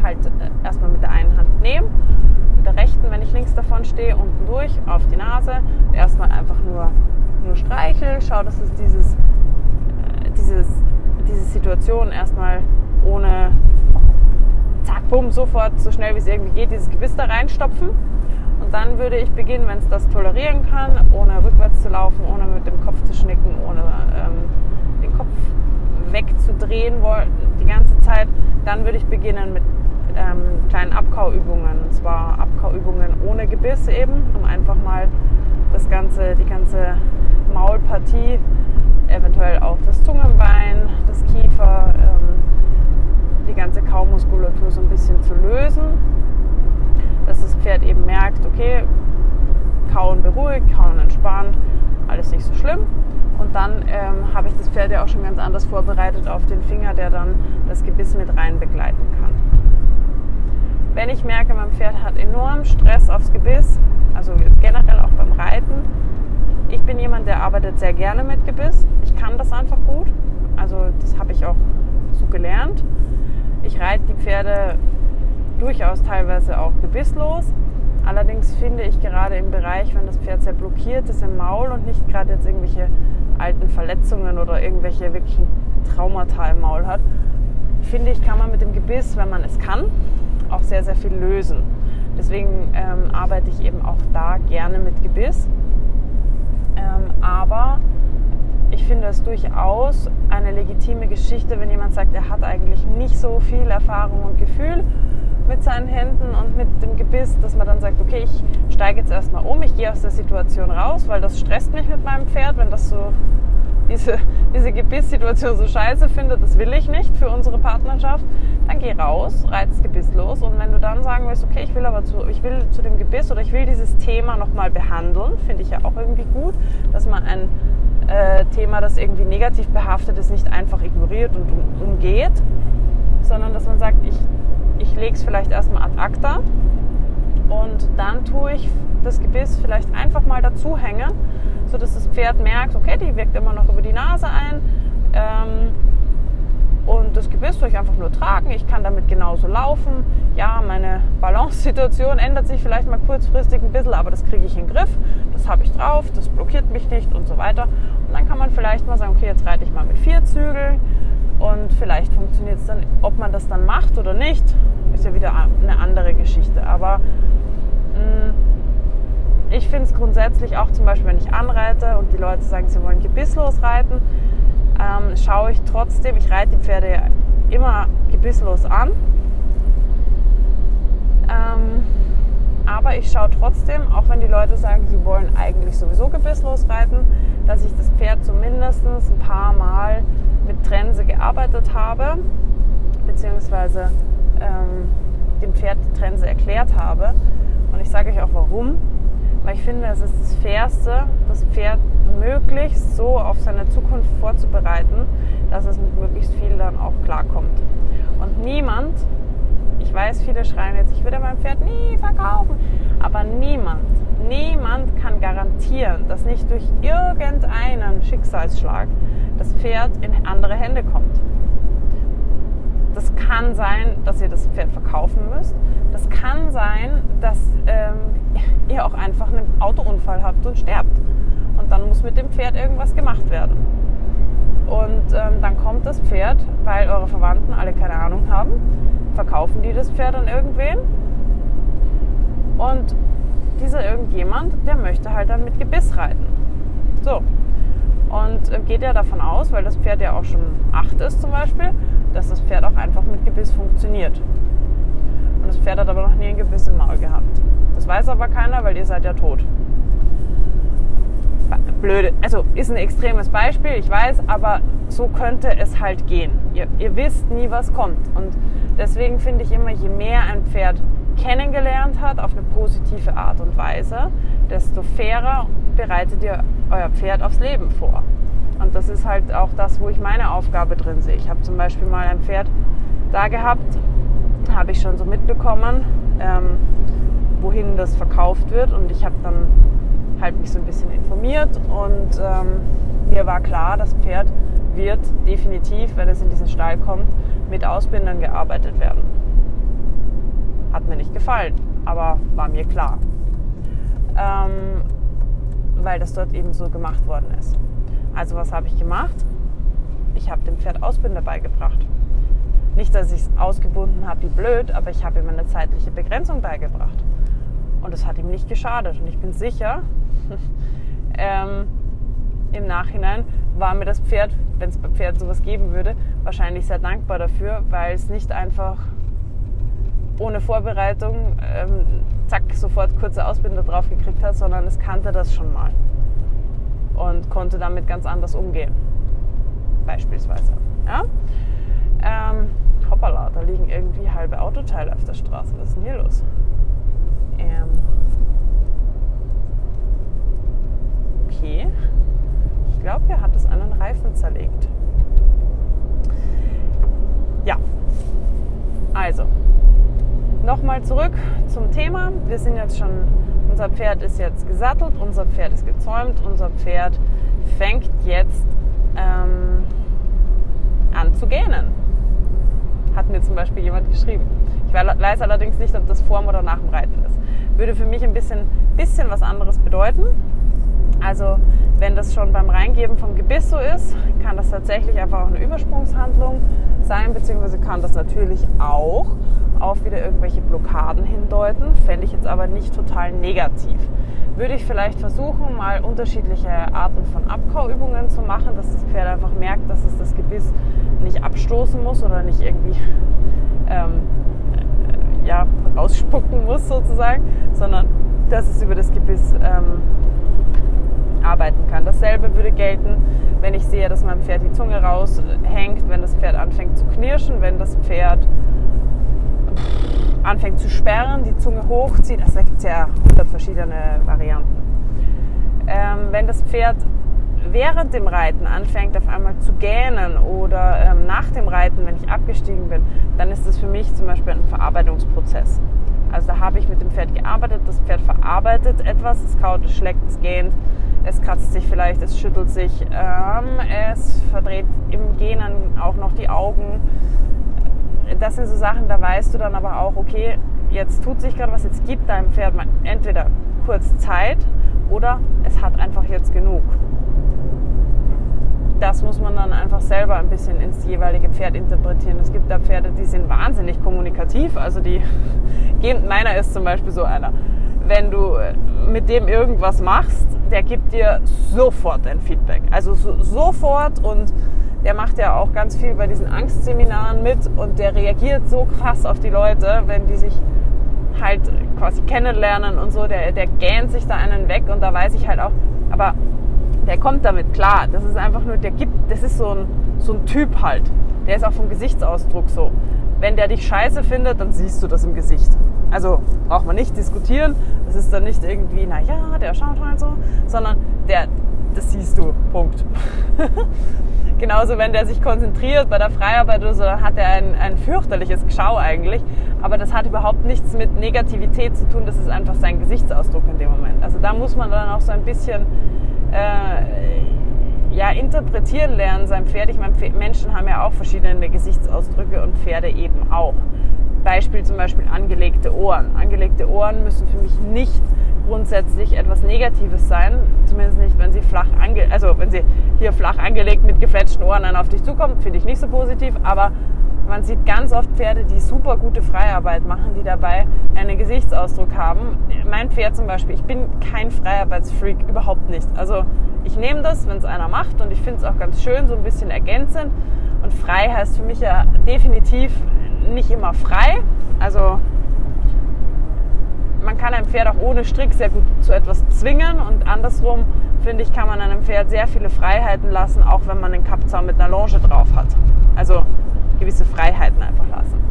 halt äh, erstmal mit der einen Hand nehme, mit der rechten, wenn ich links davon stehe, unten durch auf die Nase, erstmal einfach nur, nur streichel, schau, dass es dieses, äh, dieses, diese Situation erstmal ohne zack, bumm, sofort, so schnell wie es irgendwie geht, dieses Gebiss da reinstopfen. Und dann würde ich beginnen, wenn es das tolerieren kann, ohne rückwärts zu laufen, ohne mit dem Kopf zu schnicken, ohne ähm, den Kopf wegzudrehen die ganze Zeit, dann würde ich beginnen mit ähm, kleinen Abkauübungen. Und zwar Abkauübungen ohne Gebiss eben, um einfach mal das ganze, die ganze Maulpartie, eventuell auch das Zungenbein, das Kiefer, ähm, die ganze Kaumuskulatur so ein bisschen zu lösen. Dass das Pferd eben merkt, okay, Kauen beruhigt, Kauen entspannt, alles nicht so schlimm. Und dann ähm, habe ich das Pferd ja auch schon ganz anders vorbereitet auf den Finger, der dann das Gebiss mit rein begleiten kann. Wenn ich merke, mein Pferd hat enorm Stress aufs Gebiss, also generell auch beim Reiten, ich bin jemand, der arbeitet sehr gerne mit Gebiss. Ich kann das einfach gut. Also das habe ich auch so gelernt. Ich reite die Pferde durchaus teilweise auch gebisslos. Allerdings finde ich gerade im Bereich, wenn das Pferd sehr blockiert ist im Maul und nicht gerade jetzt irgendwelche alten Verletzungen oder irgendwelche wirklichen Traumata im Maul hat, finde ich, kann man mit dem Gebiss, wenn man es kann, auch sehr, sehr viel lösen. Deswegen ähm, arbeite ich eben auch da gerne mit Gebiss. Ähm, aber ich finde es durchaus eine legitime Geschichte, wenn jemand sagt, er hat eigentlich nicht so viel Erfahrung und Gefühl mit seinen Händen und mit dem Gebiss, dass man dann sagt, okay, ich steige jetzt erstmal um, ich gehe aus der Situation raus, weil das stresst mich mit meinem Pferd, wenn das so diese, diese Gebisssituation so scheiße findet, das will ich nicht für unsere Partnerschaft, dann geh raus, reiz das Gebiss los und wenn du dann sagen willst, okay, ich will aber zu, ich will zu dem Gebiss oder ich will dieses Thema nochmal behandeln, finde ich ja auch irgendwie gut, dass man ein äh, Thema, das irgendwie negativ behaftet ist, nicht einfach ignoriert und um, umgeht, sondern dass man sagt, ich, ich lege es vielleicht erstmal ad acta und dann tue ich das Gebiss vielleicht einfach mal dazu hängen sodass das Pferd merkt, okay, die wirkt immer noch über die Nase ein. Ähm, und das Gebiss soll ich einfach nur tragen. Ich kann damit genauso laufen. Ja, meine Balance-Situation ändert sich vielleicht mal kurzfristig ein bisschen, aber das kriege ich in den Griff. Das habe ich drauf, das blockiert mich nicht und so weiter. Und dann kann man vielleicht mal sagen, okay, jetzt reite ich mal mit vier Zügeln und vielleicht funktioniert es dann. Ob man das dann macht oder nicht, ist ja wieder eine andere Geschichte. Aber mh, mm, ich finde es grundsätzlich auch zum Beispiel, wenn ich anreite und die Leute sagen, sie wollen gebisslos reiten, ähm, schaue ich trotzdem, ich reite die Pferde ja immer gebisslos an. Ähm, aber ich schaue trotzdem, auch wenn die Leute sagen, sie wollen eigentlich sowieso gebisslos reiten, dass ich das Pferd zumindest ein paar Mal Trense gearbeitet habe, beziehungsweise ähm, dem Pferd die Trense erklärt habe. Und ich sage euch auch warum. Weil ich finde, es ist das Fairste, das Pferd möglichst so auf seine Zukunft vorzubereiten, dass es mit möglichst viel dann auch klarkommt. Und niemand, ich weiß, viele schreien jetzt, ich würde mein Pferd nie verkaufen, aber niemand, niemand kann garantieren, dass nicht durch irgendeinen Schicksalsschlag das Pferd in andere Hände kommt. Das kann sein, dass ihr das Pferd verkaufen müsst. Das kann sein, dass ähm, ihr auch einfach einen Autounfall habt und sterbt. Und dann muss mit dem Pferd irgendwas gemacht werden. Und ähm, dann kommt das Pferd, weil eure Verwandten alle keine Ahnung haben, verkaufen die das Pferd an irgendwen. Und dieser irgendjemand, der möchte halt dann mit Gebiss reiten. So. Und äh, geht ja davon aus, weil das Pferd ja auch schon acht ist zum Beispiel, dass das Pferd auch einfach mit Gebiss funktioniert. Und das Pferd hat aber noch nie ein Gebiss im Maul gehabt. Das weiß aber keiner, weil ihr seid ja tot. Blöde, also ist ein extremes Beispiel, ich weiß, aber so könnte es halt gehen. Ihr, ihr wisst nie, was kommt. Und deswegen finde ich immer, je mehr ein Pferd kennengelernt hat auf eine positive Art und Weise, desto fairer bereitet ihr euer Pferd aufs Leben vor. Und das ist halt auch das, wo ich meine Aufgabe drin sehe. Ich habe zum Beispiel mal ein Pferd da gehabt, habe ich schon so mitbekommen, ähm, wohin das verkauft wird. Und ich habe dann halt mich so ein bisschen informiert und ähm, mir war klar, das Pferd wird definitiv, wenn es in diesen Stall kommt, mit Ausbindern gearbeitet werden. Hat mir nicht gefallen, aber war mir klar. Ähm, weil das dort eben so gemacht worden ist. Also was habe ich gemacht? Ich habe dem Pferd Ausbinder beigebracht. Nicht, dass ich es ausgebunden habe wie blöd, aber ich habe ihm eine zeitliche Begrenzung beigebracht. Und es hat ihm nicht geschadet. Und ich bin sicher, ähm, im Nachhinein war mir das Pferd, wenn es beim Pferd sowas geben würde, wahrscheinlich sehr dankbar dafür, weil es nicht einfach ohne Vorbereitung ähm, zack sofort kurze Ausbinder drauf gekriegt hat, sondern es kannte das schon mal und konnte damit ganz anders umgehen. Beispielsweise. Ja? Ähm, hoppala, da liegen irgendwie halbe Autoteile auf der Straße. Was ist denn hier los? Ähm, okay. Ich glaube, hier hat es einen Reifen zerlegt. Ja, also nochmal zurück zum Thema. Wir sind jetzt schon, unser Pferd ist jetzt gesattelt, unser Pferd ist gezäumt, unser Pferd fängt jetzt ähm, an zu gähnen. Hat mir zum Beispiel jemand geschrieben. Ich weiß allerdings nicht, ob das vorm oder nach dem Reiten ist. Würde für mich ein bisschen, bisschen was anderes bedeuten. Also wenn das schon beim Reingeben vom Gebiss so ist, kann das tatsächlich einfach auch eine Übersprungshandlung sein, beziehungsweise kann das natürlich auch auf wieder irgendwelche Blockaden hindeuten. Fände ich jetzt aber nicht total negativ. Würde ich vielleicht versuchen, mal unterschiedliche Arten von Abkauübungen zu machen, dass das Pferd einfach merkt, dass es das Gebiss nicht abstoßen muss oder nicht irgendwie ähm, ja, rausspucken muss sozusagen, sondern dass es über das Gebiss ähm, arbeiten kann. Dasselbe würde gelten, wenn ich sehe, dass meinem Pferd die Zunge raushängt, wenn das Pferd anfängt zu knirschen, wenn das Pferd anfängt zu sperren, die Zunge hochzieht. Also da gibt es ja hundert verschiedene Varianten. Ähm, wenn das Pferd während dem Reiten anfängt auf einmal zu gähnen oder ähm, nach dem Reiten, wenn ich abgestiegen bin, dann ist das für mich zum Beispiel ein Verarbeitungsprozess. Also da habe ich mit dem Pferd gearbeitet, das Pferd verarbeitet etwas, es kaut, es schlägt, es gähnt, es kratzt sich vielleicht, es schüttelt sich, ähm, es verdreht im Gähnen auch noch die Augen. Das sind so Sachen, da weißt du dann aber auch, okay, jetzt tut sich gerade was, jetzt gibt deinem Pferd mal entweder kurz Zeit oder es hat einfach jetzt genug. Das muss man dann einfach selber ein bisschen ins jeweilige Pferd interpretieren. Es gibt da Pferde, die sind wahnsinnig kommunikativ. Also die gehen, meiner ist zum Beispiel so einer. Wenn du mit dem irgendwas machst, der gibt dir sofort ein Feedback. Also so, sofort und der macht ja auch ganz viel bei diesen Angstseminaren mit und der reagiert so krass auf die Leute, wenn die sich halt quasi kennenlernen und so, der, der gähnt sich da einen weg und da weiß ich halt auch, aber der kommt damit klar. Das ist einfach nur, der gibt, das ist so ein, so ein Typ halt. Der ist auch vom Gesichtsausdruck so. Wenn der dich scheiße findet, dann siehst du das im Gesicht. Also braucht man nicht diskutieren. Das ist dann nicht irgendwie, naja, der schaut halt so, sondern der, das siehst du. Punkt. Genauso, wenn der sich konzentriert bei der Freiarbeit oder so, dann hat er ein, ein fürchterliches Geschau eigentlich. Aber das hat überhaupt nichts mit Negativität zu tun. Das ist einfach sein Gesichtsausdruck in dem Moment. Also da muss man dann auch so ein bisschen äh, ja, interpretieren lernen, sein Pferd. Ich meine, Menschen haben ja auch verschiedene Gesichtsausdrücke und Pferde eben auch. Beispiel zum Beispiel angelegte Ohren. Angelegte Ohren müssen für mich nicht grundsätzlich etwas Negatives sein. Zumindest nicht, wenn sie flach ange also wenn sie hier flach angelegt mit gefletschten Ohren dann auf dich zukommt, finde ich nicht so positiv. Aber man sieht ganz oft Pferde, die super gute Freiarbeit machen, die dabei einen Gesichtsausdruck haben. Mein Pferd zum Beispiel, ich bin kein Freiarbeitsfreak, überhaupt nicht. Also ich nehme das, wenn es einer macht und ich finde es auch ganz schön, so ein bisschen ergänzend. Und frei heißt für mich ja definitiv nicht immer frei. Also man kann ein Pferd auch ohne Strick sehr gut zu etwas zwingen und andersrum finde ich, kann man einem Pferd sehr viele Freiheiten lassen, auch wenn man einen Kappzaum mit einer Longe drauf hat. Also gewisse Freiheiten einfach lassen.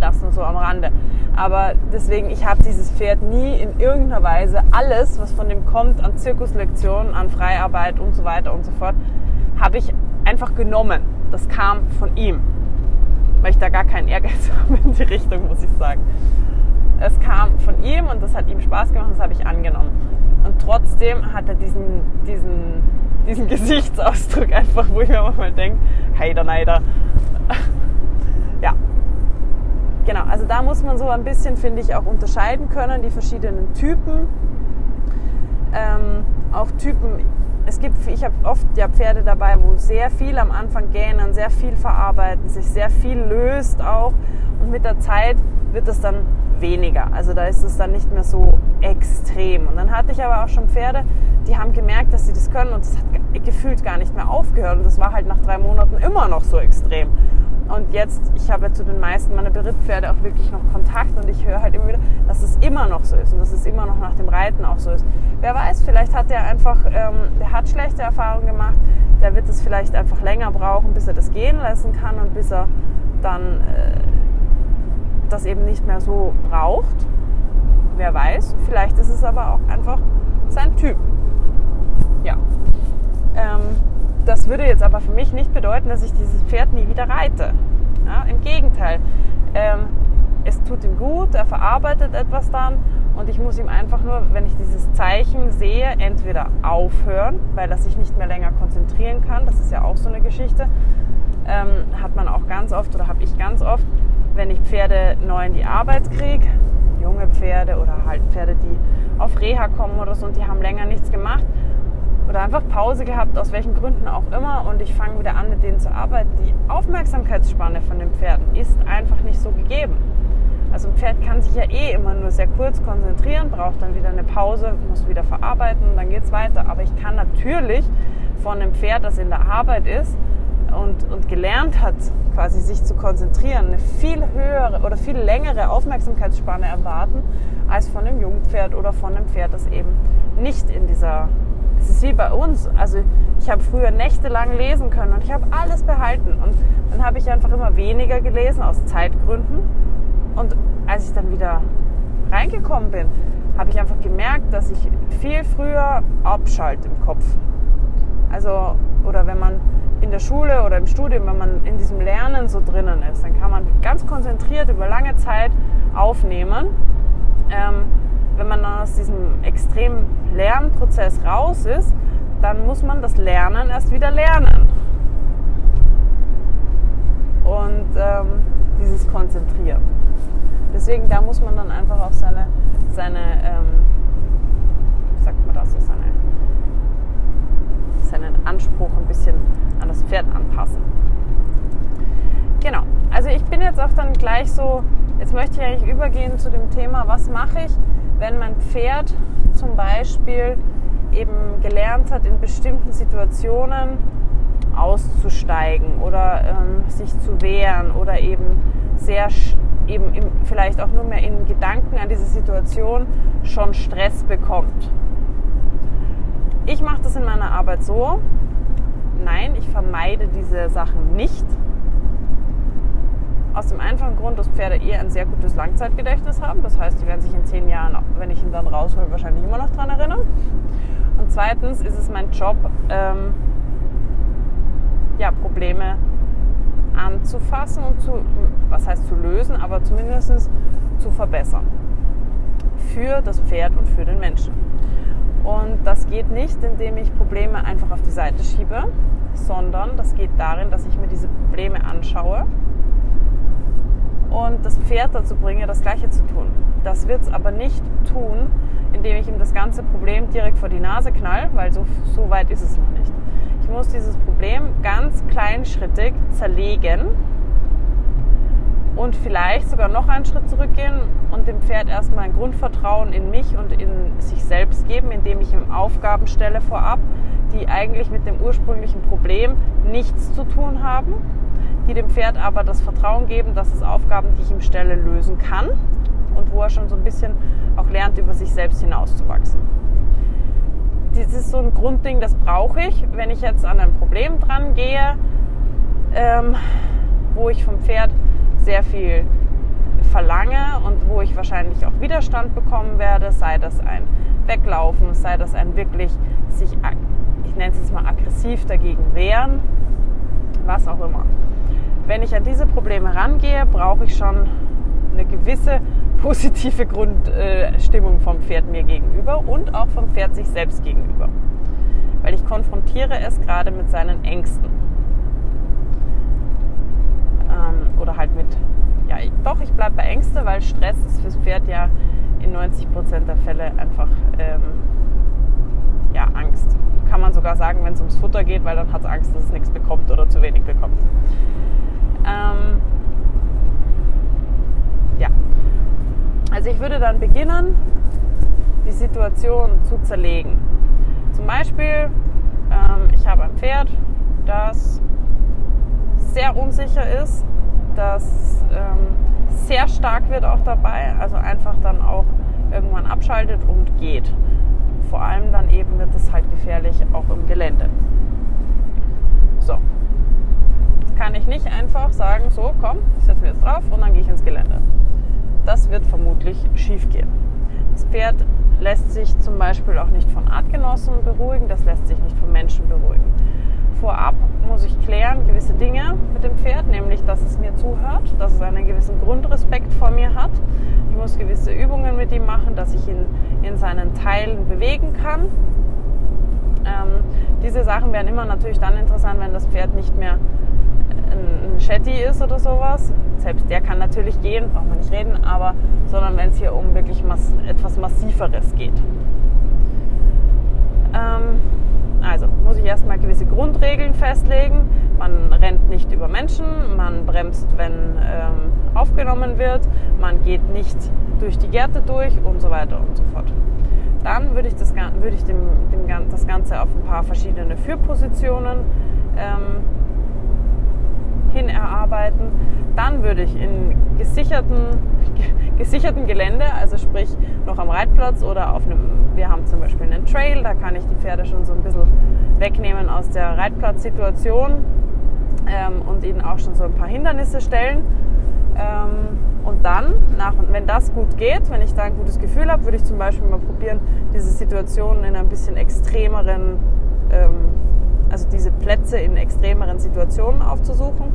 Das nur so am Rande. Aber deswegen, ich habe dieses Pferd nie in irgendeiner Weise alles, was von dem kommt, an Zirkuslektionen, an Freiarbeit und so weiter und so fort, habe ich einfach genommen. Das kam von ihm. Weil ich da gar keinen Ehrgeiz habe in die Richtung, muss ich sagen. Es kam von ihm und das hat ihm Spaß gemacht und das habe ich angenommen. Und trotzdem hat er diesen, diesen, diesen Gesichtsausdruck einfach, wo ich mir manchmal denke, heider, neider. ja. Genau, also da muss man so ein bisschen, finde ich, auch unterscheiden können, die verschiedenen Typen. Ähm, auch Typen, es gibt, ich habe oft ja Pferde dabei, wo sehr viel am Anfang gähnen, sehr viel verarbeiten, sich sehr viel löst auch. Und mit der Zeit wird es dann weniger. Also da ist es dann nicht mehr so extrem. Und dann hatte ich aber auch schon Pferde, die haben gemerkt, dass sie das können und es hat gefühlt gar nicht mehr aufgehört. Und das war halt nach drei Monaten immer noch so extrem. Und jetzt, ich habe zu den meisten meiner Berittpferde auch wirklich noch Kontakt und ich höre halt immer wieder, dass es immer noch so ist und dass es immer noch nach dem Reiten auch so ist. Wer weiß, vielleicht hat der einfach, ähm, der hat schlechte Erfahrungen gemacht, der wird es vielleicht einfach länger brauchen, bis er das gehen lassen kann und bis er dann äh, das eben nicht mehr so braucht. Wer weiß, vielleicht ist es aber auch einfach sein Typ. Ja. Ähm, das würde jetzt aber für mich nicht bedeuten, dass ich dieses Pferd nie wieder reite. Ja, Im Gegenteil. Ähm, es tut ihm gut, er verarbeitet etwas dann und ich muss ihm einfach nur, wenn ich dieses Zeichen sehe, entweder aufhören, weil er sich nicht mehr länger konzentrieren kann. Das ist ja auch so eine Geschichte. Ähm, hat man auch ganz oft oder habe ich ganz oft, wenn ich Pferde neu in die Arbeit kriege, junge Pferde oder halt Pferde, die auf Reha kommen oder so und die haben länger nichts gemacht oder einfach Pause gehabt, aus welchen Gründen auch immer und ich fange wieder an, mit denen zu arbeiten. Die Aufmerksamkeitsspanne von den Pferden ist einfach nicht so gegeben. Also ein Pferd kann sich ja eh immer nur sehr kurz konzentrieren, braucht dann wieder eine Pause, muss wieder verarbeiten, dann geht es weiter. Aber ich kann natürlich von einem Pferd, das in der Arbeit ist, und, und gelernt hat, quasi sich zu konzentrieren, eine viel höhere oder viel längere Aufmerksamkeitsspanne erwarten, als von einem Jungpferd oder von einem Pferd, das eben nicht in dieser. Es ist wie bei uns. Also ich habe früher nächtelang lesen können und ich habe alles behalten. Und dann habe ich einfach immer weniger gelesen aus Zeitgründen. Und als ich dann wieder reingekommen bin, habe ich einfach gemerkt, dass ich viel früher abschalte im Kopf. Also, oder wenn man in der Schule oder im Studium, wenn man in diesem Lernen so drinnen ist, dann kann man ganz konzentriert über lange Zeit aufnehmen. Ähm, wenn man aus diesem extremen Lernprozess raus ist, dann muss man das Lernen erst wieder lernen. Und ähm, dieses Konzentrieren. Deswegen, da muss man dann einfach auch seine, seine ähm, wie sagt man das, so seine, seinen Anspruch ein bisschen an das Pferd anpassen. Genau, also ich bin jetzt auch dann gleich so, jetzt möchte ich eigentlich übergehen zu dem Thema, was mache ich, wenn mein Pferd zum Beispiel eben gelernt hat, in bestimmten Situationen auszusteigen oder ähm, sich zu wehren oder eben sehr eben im, vielleicht auch nur mehr in Gedanken an diese Situation schon Stress bekommt. Ich mache das in meiner Arbeit so, nein, ich vermeide diese Sachen nicht. Aus dem einfachen Grund, dass Pferde eher ein sehr gutes Langzeitgedächtnis haben. Das heißt, die werden sich in zehn Jahren, wenn ich ihn dann raushole, wahrscheinlich immer noch daran erinnern. Und zweitens ist es mein Job, ähm, ja, Probleme anzufassen und zu, was heißt zu lösen, aber zumindest zu verbessern. Für das Pferd und für den Menschen. Und das geht nicht, indem ich Probleme einfach auf die Seite schiebe, sondern das geht darin, dass ich mir diese Probleme anschaue und das Pferd dazu bringe, das Gleiche zu tun. Das wird es aber nicht tun, indem ich ihm das ganze Problem direkt vor die Nase knall, weil so, so weit ist es noch nicht. Ich muss dieses Problem ganz kleinschrittig zerlegen und vielleicht sogar noch einen Schritt zurückgehen und dem Pferd erstmal ein Grundvertrauen in mich und in sich selbst geben, indem ich ihm Aufgaben stelle vorab, die eigentlich mit dem ursprünglichen Problem nichts zu tun haben, die dem Pferd aber das Vertrauen geben, dass es Aufgaben, die ich ihm stelle, lösen kann und wo er schon so ein bisschen auch lernt, über sich selbst hinauszuwachsen. Das ist so ein Grundding, das brauche ich, wenn ich jetzt an ein Problem dran gehe, ähm, wo ich vom Pferd sehr viel verlange und wo ich wahrscheinlich auch Widerstand bekommen werde, sei das ein Weglaufen, sei das ein wirklich sich, ich nenne es jetzt mal aggressiv dagegen wehren, was auch immer. Wenn ich an diese Probleme rangehe, brauche ich schon eine gewisse positive Grundstimmung vom Pferd mir gegenüber und auch vom Pferd sich selbst gegenüber. Weil ich konfrontiere es gerade mit seinen Ängsten ähm, oder halt mit, ja, doch, ich bleibe bei Ängste, weil Stress ist fürs Pferd ja in 90 Prozent der Fälle einfach ähm, ja, Angst. Kann man sogar sagen, wenn es ums Futter geht, weil dann hat es Angst, dass es nichts bekommt oder zu wenig bekommt. Ähm, ja, also ich würde dann beginnen, die Situation zu zerlegen. Zum Beispiel, ähm, ich habe ein Pferd, das sehr unsicher ist, das ähm, sehr stark wird auch dabei, also einfach dann auch irgendwann abschaltet und geht. Vor allem dann eben wird es halt gefährlich auch im Gelände. Kann ich nicht einfach sagen, so komm, ich setze mir jetzt drauf und dann gehe ich ins Gelände. Das wird vermutlich schief gehen. Das Pferd lässt sich zum Beispiel auch nicht von Artgenossen beruhigen, das lässt sich nicht von Menschen beruhigen vorab muss ich klären gewisse Dinge mit dem Pferd, nämlich dass es mir zuhört, dass es einen gewissen Grundrespekt vor mir hat. Ich muss gewisse Übungen mit ihm machen, dass ich ihn in seinen Teilen bewegen kann. Ähm, diese Sachen werden immer natürlich dann interessant, wenn das Pferd nicht mehr ein, Shetty ist oder sowas. Selbst der kann natürlich gehen, braucht man nicht reden, aber sondern wenn es hier um wirklich mass etwas Massiveres geht. Ähm, also muss ich erstmal gewisse Grundregeln festlegen. Man rennt nicht über Menschen, man bremst, wenn ähm, aufgenommen wird, man geht nicht durch die Gärte durch und so weiter und so fort. Dann würde ich das, würde ich dem, dem, das Ganze auf ein paar verschiedene Führpositionen ähm, hin erarbeiten. Dann würde ich in gesicherten, gesicherten Gelände, also sprich noch am Reitplatz oder auf einem, wir haben zum Beispiel einen Trail, da kann ich die Pferde schon so ein bisschen wegnehmen aus der Reitplatzsituation ähm, und ihnen auch schon so ein paar Hindernisse stellen. Ähm, und dann, nach, wenn das gut geht, wenn ich da ein gutes Gefühl habe, würde ich zum Beispiel mal probieren, diese Situationen in ein bisschen extremeren ähm, also diese Plätze in extremeren Situationen aufzusuchen,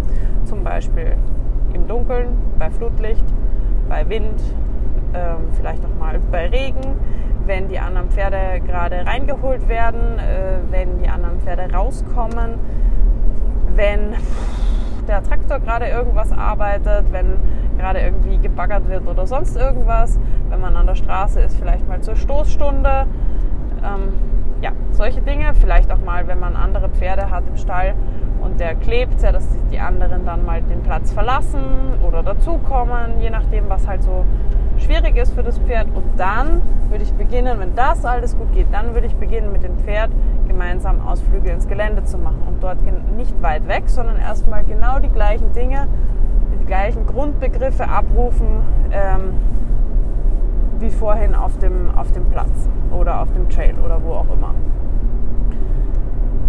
zum Beispiel im Dunkeln, bei Flutlicht, bei Wind, ähm, vielleicht auch mal bei Regen, wenn die anderen Pferde gerade reingeholt werden, äh, wenn die anderen Pferde rauskommen, wenn der Traktor gerade irgendwas arbeitet, wenn gerade irgendwie gebaggert wird oder sonst irgendwas, wenn man an der Straße ist, vielleicht mal zur Stoßstunde. Ähm, ja, solche Dinge. Vielleicht auch mal, wenn man andere Pferde hat im Stall und der klebt, ja, dass die anderen dann mal den Platz verlassen oder dazukommen, je nachdem, was halt so schwierig ist für das Pferd. Und dann würde ich beginnen, wenn das alles gut geht, dann würde ich beginnen mit dem Pferd gemeinsam Ausflüge ins Gelände zu machen und dort nicht weit weg, sondern erstmal genau die gleichen Dinge, die gleichen Grundbegriffe abrufen. Ähm, wie vorhin auf dem, auf dem Platz oder auf dem Trail oder wo auch immer.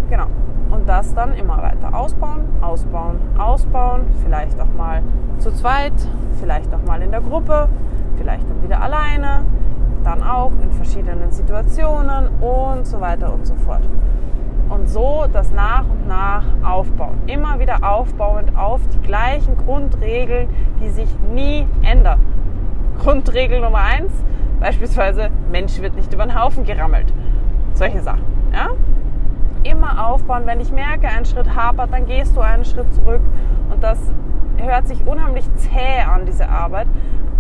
Genau. Und das dann immer weiter ausbauen, ausbauen, ausbauen. Vielleicht auch mal zu zweit, vielleicht auch mal in der Gruppe, vielleicht dann wieder alleine, dann auch in verschiedenen Situationen und so weiter und so fort. Und so das nach und nach aufbauen. Immer wieder aufbauend auf die gleichen Grundregeln, die sich nie ändern. Grundregel Nummer eins, beispielsweise Mensch wird nicht über den Haufen gerammelt. Solche Sachen. Ja? Immer aufbauen. Wenn ich merke, ein Schritt hapert, dann gehst du einen Schritt zurück. Und das hört sich unheimlich zäh an, diese Arbeit.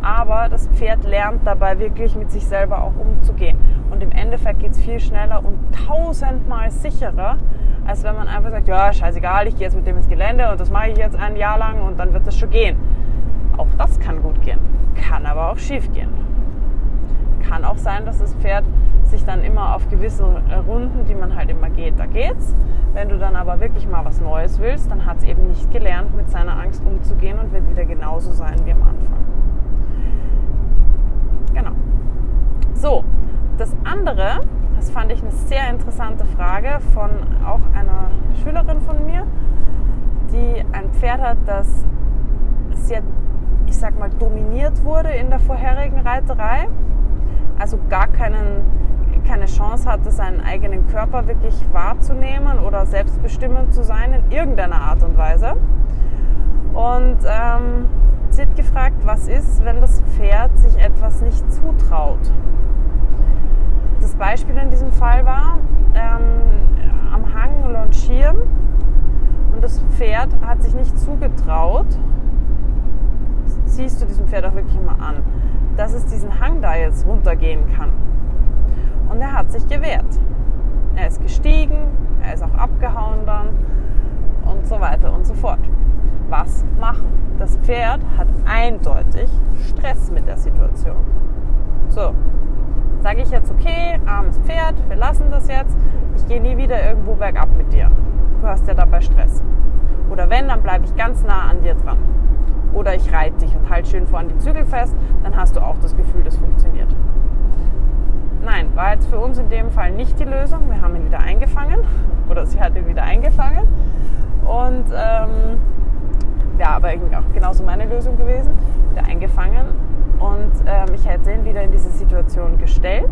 aber das Pferd lernt dabei wirklich mit sich selber auch umzugehen. Und im Endeffekt geht es viel schneller und tausendmal sicherer, als wenn man einfach sagt, ja, scheißegal, ich gehe jetzt mit dem ins Gelände und das mache ich jetzt ein Jahr lang und dann wird das schon gehen. Auch das kann gut gehen, kann aber auch schief gehen. Kann auch sein, dass das Pferd sich dann immer auf gewisse Runden, die man halt immer geht, da geht's. Wenn du dann aber wirklich mal was Neues willst, dann hat es eben nicht gelernt, mit seiner Angst umzugehen und wird wieder genauso sein wie am Anfang. Genau. So, das andere, das fand ich eine sehr interessante Frage von auch einer Schülerin von mir, die ein Pferd hat, das sehr, ich sag mal, dominiert wurde in der vorherigen Reiterei. Also gar keinen, keine Chance hatte, seinen eigenen Körper wirklich wahrzunehmen oder selbstbestimmend zu sein in irgendeiner Art und Weise. Und ähm, sie gefragt, was ist, wenn das Pferd sich etwas nicht zutraut. Das Beispiel in diesem Fall war ähm, am Hang launchieren und das Pferd hat sich nicht zugetraut, siehst du diesem Pferd auch wirklich immer an, dass es diesen Hang da jetzt runtergehen kann. Und er hat sich gewehrt. Er ist gestiegen, er ist auch abgehauen dann und so weiter und so fort was machen. Das Pferd hat eindeutig Stress mit der Situation. So, sage ich jetzt, okay, armes Pferd, wir lassen das jetzt, ich gehe nie wieder irgendwo bergab mit dir. Du hast ja dabei Stress. Oder wenn, dann bleibe ich ganz nah an dir dran. Oder ich reite dich und halte schön vorn die Zügel fest, dann hast du auch das Gefühl, das funktioniert. Nein, war jetzt für uns in dem Fall nicht die Lösung. Wir haben ihn wieder eingefangen oder sie hat ihn wieder eingefangen. Und ähm, wäre aber auch genauso meine Lösung gewesen, wieder eingefangen und ähm, ich hätte ihn wieder in diese Situation gestellt.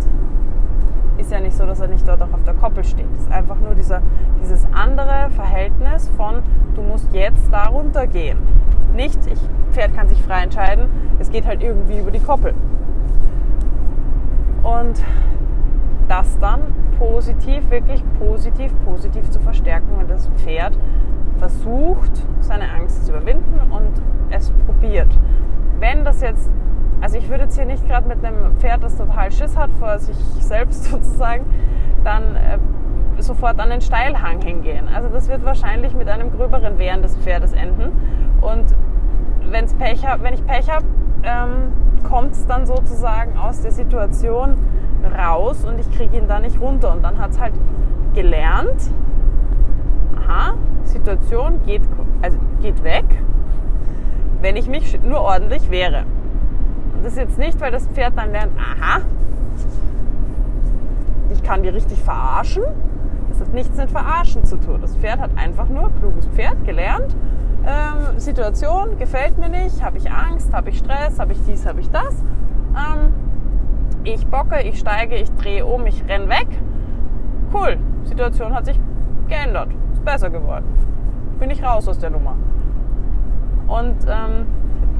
Ist ja nicht so, dass er nicht dort auch auf der Koppel steht. Es ist einfach nur dieser, dieses andere Verhältnis von, du musst jetzt da runtergehen. Nicht, ich, Pferd kann sich frei entscheiden, es geht halt irgendwie über die Koppel. Und das dann positiv, wirklich positiv, positiv zu verstärken, wenn das Pferd versucht, seine Angst zu überwinden und es probiert. Wenn das jetzt, also ich würde jetzt hier nicht gerade mit einem Pferd, das total Schiss hat vor sich selbst sozusagen, dann äh, sofort an den Steilhang hingehen. Also das wird wahrscheinlich mit einem gröberen Wehren des Pferdes enden. Und wenn's Pech hab, wenn ich Pech habe, ähm, kommt es dann sozusagen aus der Situation raus und ich kriege ihn da nicht runter. Und dann hat es halt gelernt, aha, Situation geht, also geht weg, wenn ich mich nur ordentlich wehre. Das ist jetzt nicht, weil das Pferd dann lernt, aha, ich kann die richtig verarschen. Das hat nichts mit Verarschen zu tun. Das Pferd hat einfach nur, kluges Pferd, gelernt, ähm, Situation gefällt mir nicht, habe ich Angst, habe ich Stress, habe ich dies, habe ich das. Ähm, ich bocke, ich steige, ich drehe um, ich renn weg. Cool, Situation hat sich geändert besser geworden. Bin ich raus aus der Nummer. Und ähm,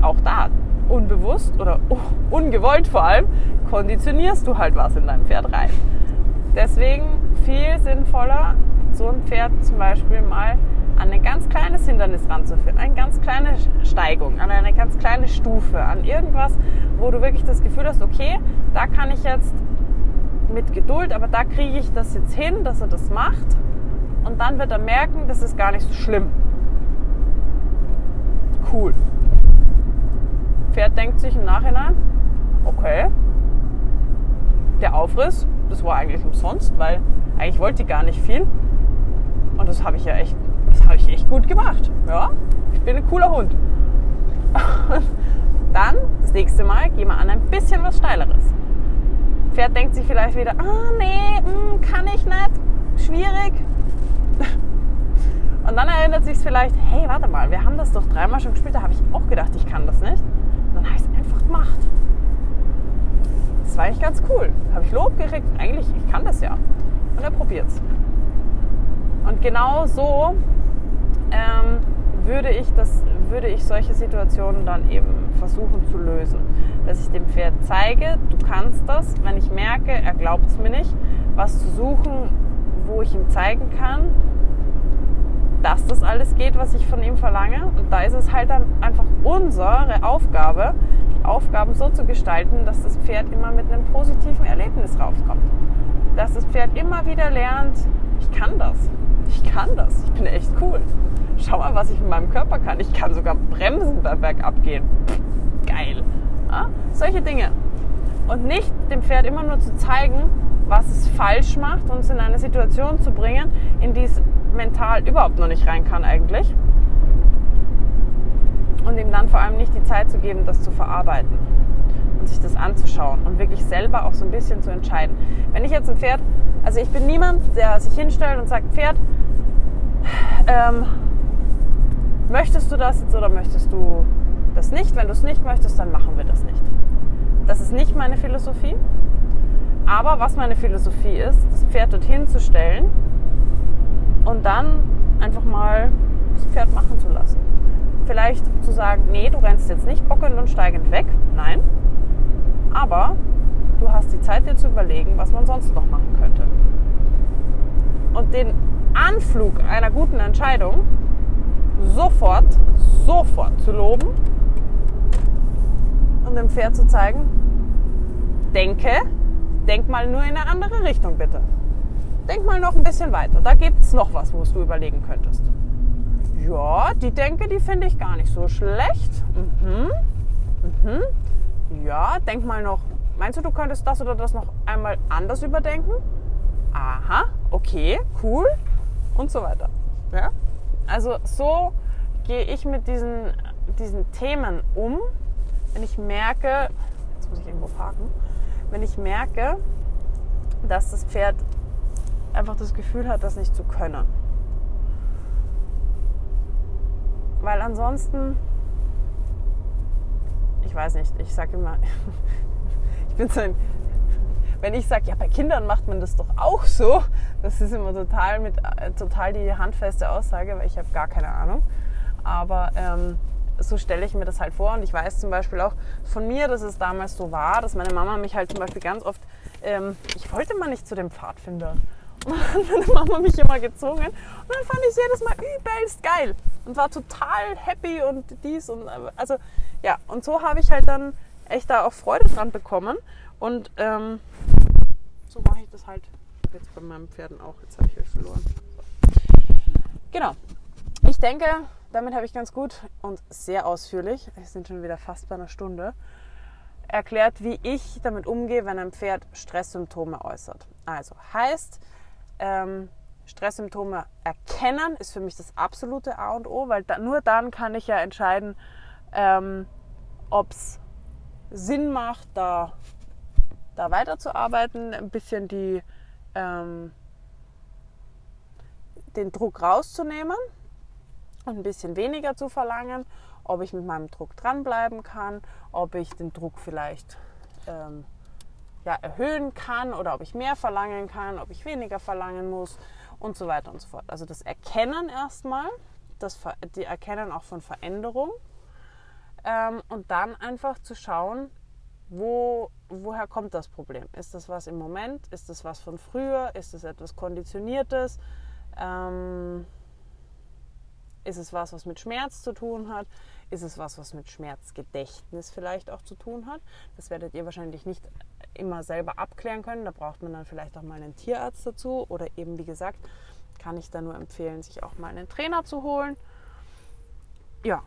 auch da, unbewusst oder ungewollt vor allem, konditionierst du halt was in dein Pferd rein. Deswegen viel sinnvoller, so ein Pferd zum Beispiel mal an ein ganz kleines Hindernis ranzuführen, eine ganz kleine Steigung, an eine ganz kleine Stufe, an irgendwas, wo du wirklich das Gefühl hast, okay, da kann ich jetzt mit Geduld, aber da kriege ich das jetzt hin, dass er das macht und dann wird er merken, das ist gar nicht so schlimm. Cool. Pferd denkt sich im Nachhinein, okay, der Aufriss, das war eigentlich umsonst, weil eigentlich wollte ich gar nicht viel. Und das habe ich ja echt, das habe ich echt gut gemacht. Ja, ich bin ein cooler Hund. Dann, das nächste Mal, gehen wir an ein bisschen was Steileres. Pferd denkt sich vielleicht wieder, ah nee, mh, hm, kann ich nicht, schwierig, und dann erinnert sich vielleicht, hey, warte mal, wir haben das doch dreimal schon gespielt, da habe ich auch gedacht, ich kann das nicht. Dann habe ich es einfach gemacht. Das war eigentlich ganz cool. Habe ich Lob gekriegt, eigentlich, ich kann das ja. Und er probiert es. Und genau so ähm, würde, ich das, würde ich solche Situationen dann eben versuchen zu lösen. Dass ich dem Pferd zeige, du kannst das. Wenn ich merke, er glaubt es mir nicht, was zu suchen, wo ich ihm zeigen kann, geht, was ich von ihm verlange. Und da ist es halt dann einfach unsere Aufgabe, die Aufgaben so zu gestalten, dass das Pferd immer mit einem positiven Erlebnis rauskommt. Dass das Pferd immer wieder lernt, ich kann das, ich kann das, ich bin echt cool. Schau mal, was ich mit meinem Körper kann. Ich kann sogar bremsen beim Bergabgehen. Geil. Ja? Solche Dinge. Und nicht dem Pferd immer nur zu zeigen, was es falsch macht, uns in eine Situation zu bringen, in die es mental überhaupt noch nicht rein kann eigentlich. Und ihm dann vor allem nicht die Zeit zu geben, das zu verarbeiten und sich das anzuschauen und wirklich selber auch so ein bisschen zu entscheiden. Wenn ich jetzt ein Pferd, also ich bin niemand, der sich hinstellt und sagt, Pferd, ähm, möchtest du das jetzt oder möchtest du das nicht? Wenn du es nicht möchtest, dann machen wir das nicht. Das ist nicht meine Philosophie. Aber was meine Philosophie ist, das Pferd dorthin zu stellen und dann einfach mal das Pferd machen zu lassen. Vielleicht zu sagen, nee, du rennst jetzt nicht bockend und steigend weg. Nein. Aber du hast die Zeit dir zu überlegen, was man sonst noch machen könnte. Und den Anflug einer guten Entscheidung sofort, sofort zu loben und dem Pferd zu zeigen, denke, denk mal nur in eine andere Richtung bitte. Denk mal noch ein bisschen weiter. Da gibt es noch was, wo du überlegen könntest. Ja, die Denke, die finde ich gar nicht so schlecht. Mhm. Mhm. Ja, denk mal noch. Meinst du, du könntest das oder das noch einmal anders überdenken? Aha, okay, cool. Und so weiter. Ja? Also so gehe ich mit diesen, diesen Themen um, wenn ich merke, jetzt muss ich irgendwo parken, wenn ich merke, dass das Pferd einfach das Gefühl hat, das nicht zu können. Weil ansonsten, ich weiß nicht, ich sage immer, ich bin so ein, wenn ich sage, ja, bei Kindern macht man das doch auch so, das ist immer total, mit, äh, total die handfeste Aussage, weil ich habe gar keine Ahnung. Aber ähm, so stelle ich mir das halt vor. Und ich weiß zum Beispiel auch von mir, dass es damals so war, dass meine Mama mich halt zum Beispiel ganz oft, ähm, ich wollte mal nicht zu dem Pfadfinder. Und meine Mama mich immer gezwungen. Und dann fand ich es jedes Mal übelst geil. Und war total happy und dies und also ja. Und so habe ich halt dann echt da auch Freude dran bekommen. Und ähm, so mache ich das halt jetzt bei meinen Pferden auch. Jetzt habe ich euch verloren. So. Genau. Ich denke, damit habe ich ganz gut und sehr ausführlich, wir sind schon wieder fast bei einer Stunde, erklärt, wie ich damit umgehe, wenn ein Pferd Stresssymptome äußert. Also heißt, ähm, Stresssymptome erkennen ist für mich das absolute A und O, weil da, nur dann kann ich ja entscheiden, ähm, ob es Sinn macht, da, da weiterzuarbeiten, ein bisschen die, ähm, den Druck rauszunehmen und ein bisschen weniger zu verlangen, ob ich mit meinem Druck dranbleiben kann, ob ich den Druck vielleicht ähm, ja, erhöhen kann oder ob ich mehr verlangen kann, ob ich weniger verlangen muss und so weiter und so fort. Also das Erkennen erstmal, das die Erkennen auch von Veränderung ähm, und dann einfach zu schauen, wo, woher kommt das Problem? Ist das was im Moment? Ist das was von früher? Ist das etwas Konditioniertes? Ähm, ist es was, was mit Schmerz zu tun hat? Ist es was, was mit Schmerzgedächtnis vielleicht auch zu tun hat? Das werdet ihr wahrscheinlich nicht immer selber abklären können. Da braucht man dann vielleicht auch mal einen Tierarzt dazu. Oder eben, wie gesagt, kann ich da nur empfehlen, sich auch mal einen Trainer zu holen. Ja,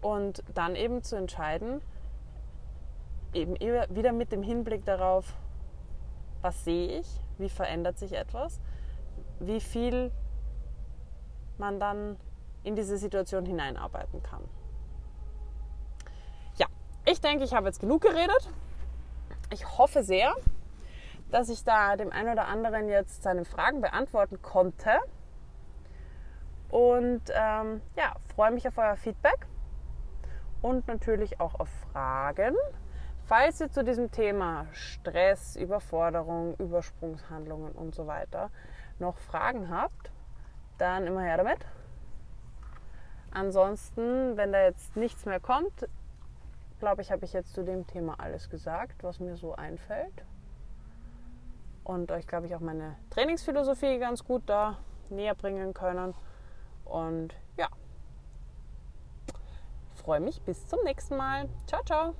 und dann eben zu entscheiden, eben wieder mit dem Hinblick darauf, was sehe ich, wie verändert sich etwas, wie viel man dann in diese Situation hineinarbeiten kann. Ich denke, ich habe jetzt genug geredet. Ich hoffe sehr, dass ich da dem einen oder anderen jetzt seine Fragen beantworten konnte. Und ähm, ja, freue mich auf euer Feedback und natürlich auch auf Fragen. Falls ihr zu diesem Thema Stress, Überforderung, Übersprungshandlungen und so weiter noch Fragen habt, dann immer her damit. Ansonsten, wenn da jetzt nichts mehr kommt, glaube ich, habe ich jetzt zu dem Thema alles gesagt, was mir so einfällt. Und euch, glaube ich, auch meine Trainingsphilosophie ganz gut da näher bringen können. Und ja, freue mich bis zum nächsten Mal. Ciao, ciao.